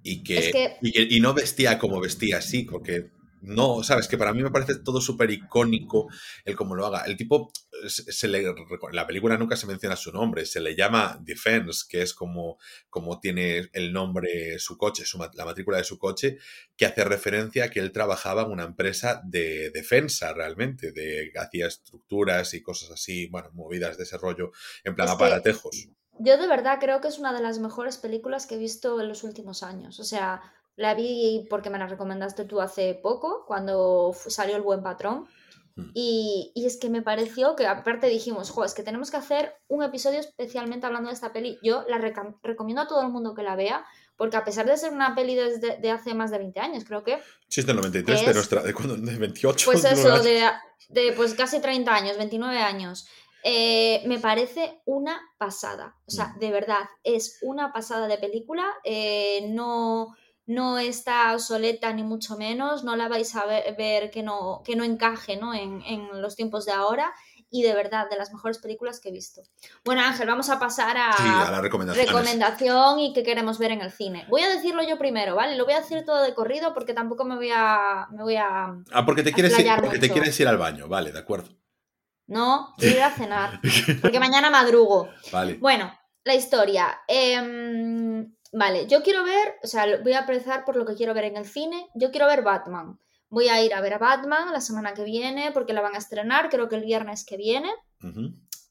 y que, y, y, no vestía como vestía así, porque no, sabes, que para mí me parece todo súper icónico el cómo lo haga. El tipo, se le, la película nunca se menciona su nombre, se le llama Defense, que es como, como tiene el nombre su coche, su, la matrícula de su coche, que hace referencia a que él trabajaba en una empresa de defensa realmente, de hacía estructuras y cosas así, bueno, movidas de ese rollo, en plan aparatejos. Yo de verdad creo que es una de las mejores películas que he visto en los últimos años. O sea, la vi porque me la recomendaste tú hace poco, cuando salió El Buen Patrón. Mm. Y, es que me pareció que aparte dijimos, jo, es que tenemos que hacer un episodio especialmente hablando de esta peli. Yo la recomiendo a todo el mundo que la vea, porque a pesar de ser una peli desde de hace más de 20 años, creo que... Sí, es del 93, de nuestra, de, cuando, de 28. Pues eso, de, pues casi 30 años, 29 años. Eh, me parece una pasada. O sea, mm. de verdad, es una pasada de película. Eh, no no está obsoleta ni mucho menos, no la vais a ver, que, no, que no encaje ¿no? En, los tiempos de ahora y de verdad de las mejores películas que he visto. Bueno Ángel, vamos a pasar a, la recomendación y qué queremos ver en el cine. Voy a decirlo yo primero, ¿vale? Lo voy a decir todo de corrido porque tampoco me voy a... Me voy a ah, porque te, quieres ir, porque te quieres ir al baño, vale, de acuerdo. No, quiero ir a cenar, porque mañana madrugo. Vale. Bueno, la historia. Eh, Vale, yo quiero ver, o sea, voy a empezar por lo que quiero ver en el cine. Yo quiero ver Batman. Voy a ir a ver a Batman la semana que viene porque la van a estrenar, creo que el viernes que viene.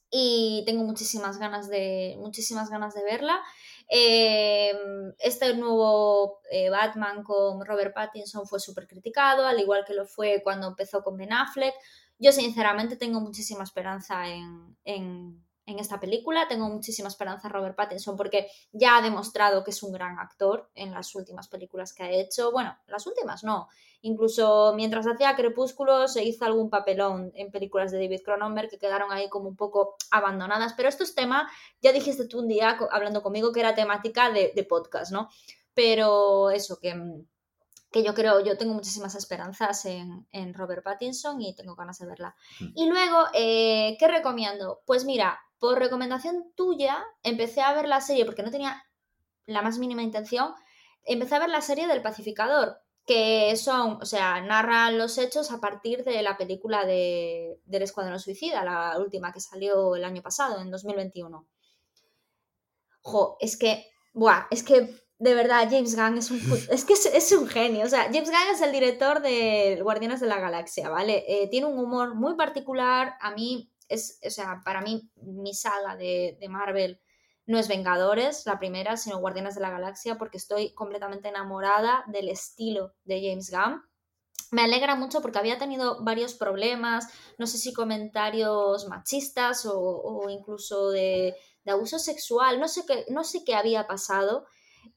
Y tengo muchísimas ganas de, muchísimas ganas de verla. Em, este nuevo eh, Batman con Robert Pattinson fue súper criticado, al igual que lo fue cuando empezó con Ben Affleck. Yo sinceramente tengo muchísima esperanza en, en en esta película. Tengo muchísima esperanza en Robert Pattinson porque ya ha demostrado que es un gran actor en las últimas películas que ha hecho. Bueno, las últimas no. Incluso mientras hacía Crepúsculo se hizo algún papelón en películas de David Cronenberg que quedaron ahí como un poco abandonadas. Pero esto es tema, ya dijiste tú un día hablando conmigo que era temática de, podcast, ¿no? Pero eso, que que yo creo, yo tengo muchísimas esperanzas en, Robert Pattinson y tengo ganas de verla. Mm. Y luego, eh, ¿qué recomiendo? Pues mira, por recomendación tuya, empecé a ver la serie, porque no tenía la más mínima intención, empecé a ver la serie del pacificador, que son, o sea, narran los hechos a partir de la película de, del Escuadrón Suicida, la última que salió el año pasado, en 2021. Jo, es que, buah, es que de verdad James Gunn es un, es que es, un genio, o sea, James Gunn es el director de Guardianes de la Galaxia, ¿vale? Eh, tiene un humor muy particular, a mí es, o sea, para mí mi saga de, Marvel no es Vengadores, la primera, sino Guardianes de la Galaxia, porque estoy completamente enamorada del estilo de James Gunn. Me alegra mucho porque había tenido varios problemas, no sé si comentarios machistas o, incluso de, de, abuso sexual, no sé, qué, no sé qué había pasado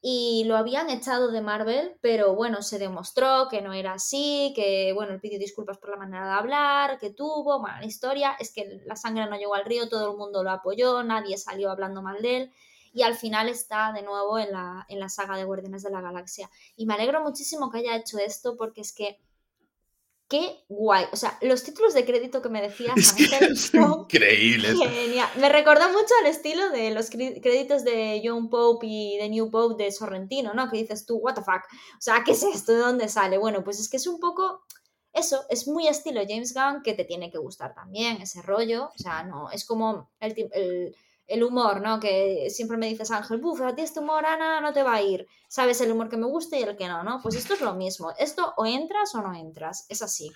y lo habían echado de Marvel, pero bueno, se demostró que no era así, que bueno, él pidió disculpas por la manera de hablar que tuvo, la historia es que la sangre no llegó al río, todo el mundo lo apoyó, nadie salió hablando mal de él y al final está de nuevo en la, en la saga de Guardianes de la Galaxia. Y me alegro muchísimo que haya hecho esto porque es que qué guay. O sea, los títulos de crédito que me decías es son increíbles. Genial. Me recordó mucho al estilo de los créditos de John Pope y de New Pope de Sorrentino, ¿no? Que dices tú, what the fuck. O sea, ¿qué es esto? ¿De dónde sale? Bueno, pues es que es un poco eso, es muy estilo James Gunn que te tiene que gustar también, ese rollo. O sea, no, es como el, el humor, ¿no? Que siempre me dices, Ángel, buf, a ti este humor, Ana, no te va a ir. Sabes el humor que me gusta y el que no, ¿no? Pues esto es lo mismo. Esto o entras o no entras. Es así.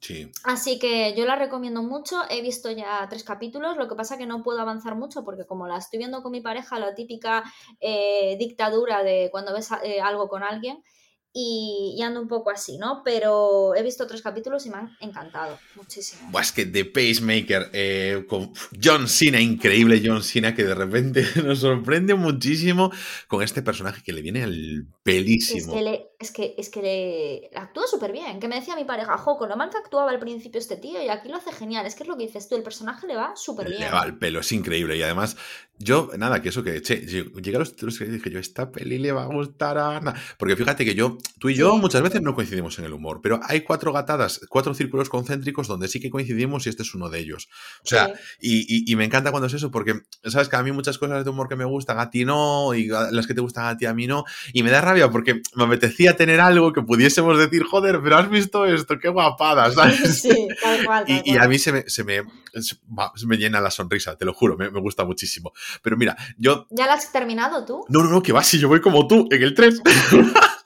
Sí. Así que yo la recomiendo mucho. He visto ya tres capítulos, lo que pasa que no puedo avanzar mucho porque como la estoy viendo con mi pareja, la típica eh, dictadura de cuando ves eh, algo con alguien, y, ando un poco así, ¿no? Pero he visto tres capítulos y me han encantado muchísimo. Buah, es que The Pacemaker, eh, con John Cena, increíble John Cena, que de repente nos sorprende muchísimo con este personaje que le viene al pelísimo. Es que, le, es que, es que le actúa súper bien. Que me decía mi pareja, Joco, lo mal que actuaba al principio este tío y aquí lo hace genial. Es que es lo que dices tú, el personaje le va súper bien. Le va al pelo, es increíble. Y además, yo, nada, que eso que, che, llega a los títulos que dije yo, esta peli le va a gustar a Ana. Porque fíjate que yo Tú y yo muchas veces no coincidimos en el humor, pero hay cuatro gatadas, cuatro círculos concéntricos donde sí que coincidimos y este es uno de ellos. O sea, y, me encanta cuando es eso, porque sabes que a mí muchas cosas de humor que me gustan a ti no, y las que te gustan a ti a mí no, y me da rabia porque me apetecía tener algo que pudiésemos decir, joder, pero has visto esto, qué guapada, ¿sabes? Sí, tal cual. Y, a mí se me, se me, me, llena la sonrisa, te lo juro, me, me, gusta muchísimo. Pero mira, yo... ¿Ya lo has terminado tú? No, no, no, que va, si yo voy como tú, en el 3.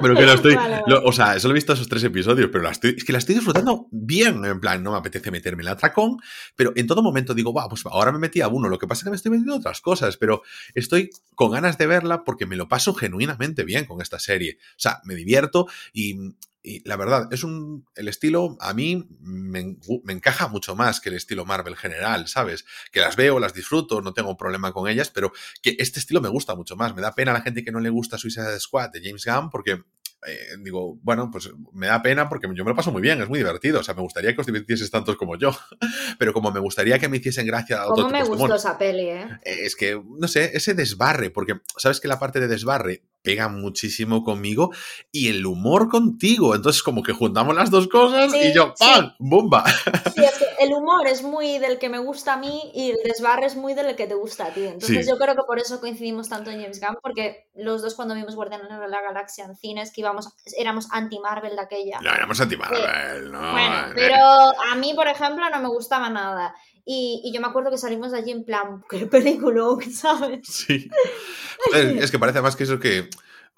Pero que lo estoy. o sea, solo he visto esos tres episodios, pero la estoy, es que la estoy disfrutando bien. En plan, no me apetece meterme en el atracón, pero en todo momento digo, va, pues ahora me metí a uno. Lo que pasa es que me estoy metiendo otras cosas, pero estoy con ganas de verla porque me lo paso genuinamente bien con esta serie. O sea, me divierto y y la verdad, es un. El estilo a mí me, encaja mucho más que el estilo Marvel general, ¿sabes? Que las veo, las disfruto, no tengo problema con ellas, pero que este estilo me gusta mucho más. Me da pena a la gente que no le gusta Suicide Squad de James Gunn porque eh, digo, bueno, pues me da pena porque yo me lo paso muy bien, es muy divertido. O sea, me gustaría que os divirtieses tantos como yo. Pero como me gustaría que me hiciesen gracia. ¿Cómo me gustó esa peli, eh? Es que, no sé, ese desbarre, porque sabes que la parte de desbarre pega muchísimo conmigo y el humor contigo. Entonces, como que juntamos las dos cosas y yo, ¡pam! ¡Bomba! Sí, es que el humor es muy del que me gusta a mí y el desbarre es muy del que te gusta a ti. Entonces, yo creo que por eso coincidimos tanto en James Gunn, porque los dos cuando vimos Guardianes de la Galaxia en cines, que íbamos, éramos anti-Marvel de aquella. No, éramos anti-Marvel, no. Bueno, pero a mí, por ejemplo, no me gustaba nada. Y, yo me acuerdo que salimos de allí en plan, qué película, ¿sabes? Sí. es que parece más que eso que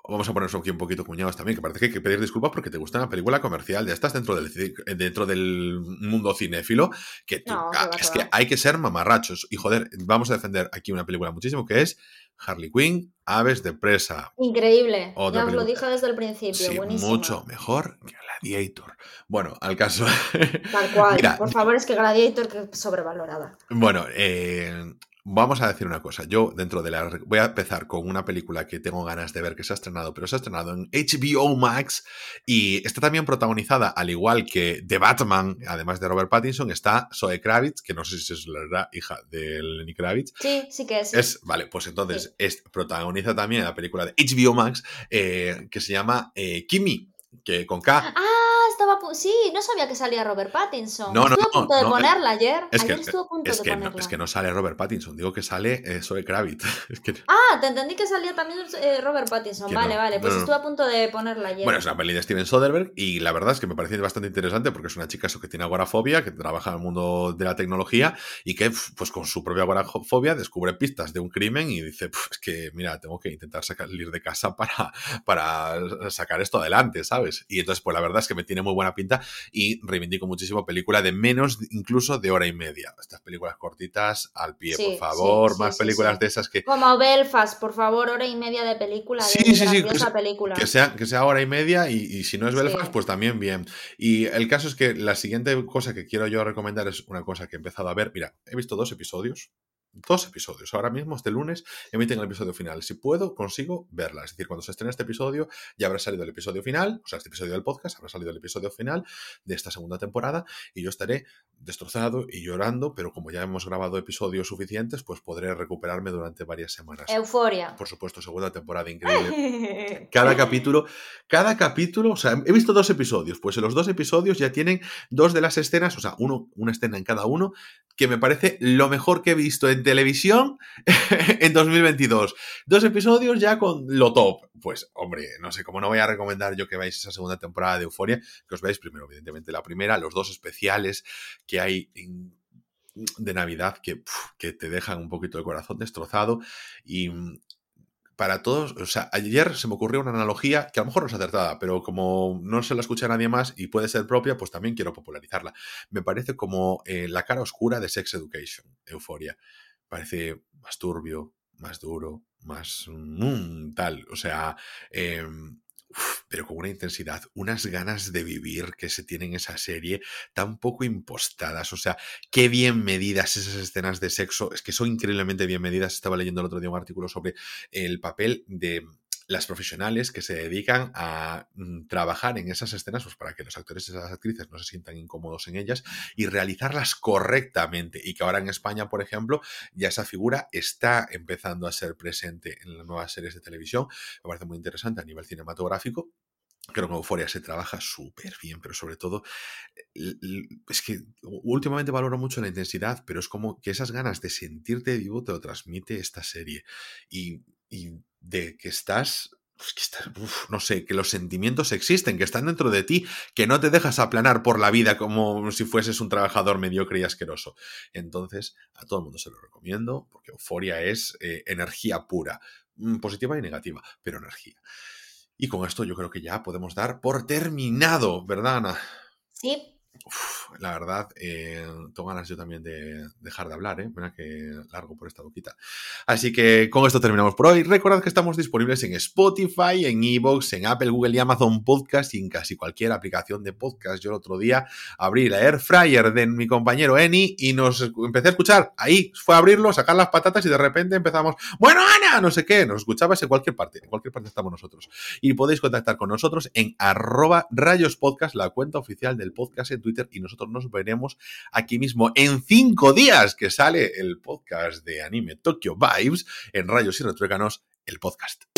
vamos a ponernos aquí un poquito cuñados también, que parece que hay que pedir disculpas porque te gusta una película comercial, ya estás dentro del, dentro del mundo cinéfilo, que ah, es que hay que ser mamarrachos. Y joder, vamos a defender aquí una película muchísimo que es Harley Quinn, Aves de Presa. Increíble, ya os lo dije desde el principio, Mucho mejor que Gladiator. Bueno, al caso... Tal cual, por favor, es que Gladiator que sobrevalorada. Bueno, eh, Vamos a decir una cosa. Yo, dentro de la. Voy a empezar con una película que tengo ganas de ver que se ha estrenado, pero se ha estrenado en HBO Max y está también protagonizada, al igual que The Batman, además de Robert Pattinson, está Zoe Kravitz, que no sé si es la hija de Lenny Kravitz. Sí, sí que es. es vale, pues entonces es, protagoniza también la película de HBO Max eh, que se llama eh, Kimi, que con K. ¡Ah! Estaba. Sí, no sabía que salía Robert Pattinson. No, estuvo a punto de ponerla ayer. Es que, estuvo a punto es de que ponerla. Es que no sale Robert Pattinson, digo que sale eh, Zoe Kravitz. Ah, te entendí que salía también eh, Robert Pattinson. vale, vale, pues estuvo a punto de ponerla ayer. Bueno, es una peli de Steven Soderbergh y la verdad es que me parece bastante interesante porque es una chica que tiene agorafobia, que trabaja en el mundo de la tecnología y que, pues con su propia agorafobia, descubre pistas de un crimen y dice, es que, mira, tengo que intentar salir de casa para, para sacar esto adelante, ¿sabes? Y entonces, pues la verdad es que me tiene muy buena pinta y reivindico muchísimo película de menos incluso de hora y media. Estas películas cortitas al pie, por favor, más películas de esas que... Como Belfast, por favor, hora y media de película. Sí, sí, sí, que, película. Que, sea, que sea hora y media y, si no es Belfast, pues también bien. Y el caso es que la siguiente cosa que quiero yo recomendar es una cosa que he empezado a ver. Mira, he visto dos episodios dos episodios. Ahora mismo, este lunes, emiten el episodio final. Si puedo, consigo verla. Es decir, cuando se estrene este episodio, ya habrá salido el episodio final, o sea, este episodio del podcast, habrá salido el episodio final de esta segunda temporada y yo estaré destrozado y llorando, pero como ya hemos grabado episodios suficientes, pues podré recuperarme durante varias semanas. Euforia. Por supuesto, segunda temporada increíble. Cada capítulo, cada capítulo, o sea, he visto dos episodios, pues en los dos episodios ya tienen dos de las escenas, o sea, uno, una escena en cada uno, que me parece lo mejor que he visto en televisión en 2022. Dos episodios ya con lo top. Pues, hombre, no sé cómo no voy a recomendar yo que veáis esa segunda temporada de Euforia, que os veáis primero, evidentemente, la primera, los dos especiales que hay de Navidad que, que te dejan un poquito el corazón destrozado y mm, para todos, o sea, ayer se me ocurrió una analogía que a lo mejor no es acertada, pero como no se la escucha nadie más y puede ser propia, pues también quiero popularizarla. Me parece como eh, la cara oscura de Sex Education, Euforia. Parece más turbio, más duro, más mm, tal. O sea, em, pero con una intensidad, unas ganas de vivir que se tienen en esa serie tan poco impostadas. O sea, qué bien medidas esas escenas de sexo. Es que son increíblemente bien medidas. Estaba leyendo el otro día un artículo sobre el papel de las profesionales que se dedican a mm, trabajar en esas escenas pues para que los actores y las actrices no se sientan incómodos en ellas y realizarlas correctamente y que ahora en España, por ejemplo, ya esa figura está empezando a ser presente en las nuevas series de televisión. Me parece muy interesante a nivel cinematográfico Creo que Euforia se trabaja súper bien, pero sobre todo es que últimamente valoro mucho la intensidad, pero es como que esas ganas de sentirte vivo te lo transmite esta serie. Y y de que estás no sé, que los sentimientos existen, que están dentro de ti, que no te dejas aplanar por la vida como si fueses un trabajador mediocre y asqueroso. Entonces, a todo el mundo se lo recomiendo, porque euforia es eh, energía pura, mm, positiva y negativa, pero energía. Y con esto yo creo que ya podemos dar por terminado, ¿verdad, Ana? Sí, la verdad, eh, tengo ganas yo también de dejar de hablar, ¿eh? Mira que largo por esta boquita. Así que con esto terminamos por hoy. Recordad que estamos disponibles en Spotify, en Evox, en Apple, Google y Amazon Podcast y en casi cualquier aplicación de podcast. Yo el otro día abrí la Air Fryer de mi compañero Eni y nos empecé a escuchar. Ahí fue a abrirlo, sacar las patatas y de repente empezamos, bueno, Ana, no sé qué. Nos escuchabas en cualquier parte. En cualquier parte estamos nosotros. Y podéis contactar con nosotros en arroba rayos podcast, la cuenta oficial del podcast Twitter y nosotros nos veremos aquí mismo en cinco días que sale el podcast de anime Tokyo Vibes en Rayos y Retruécanos, el podcast.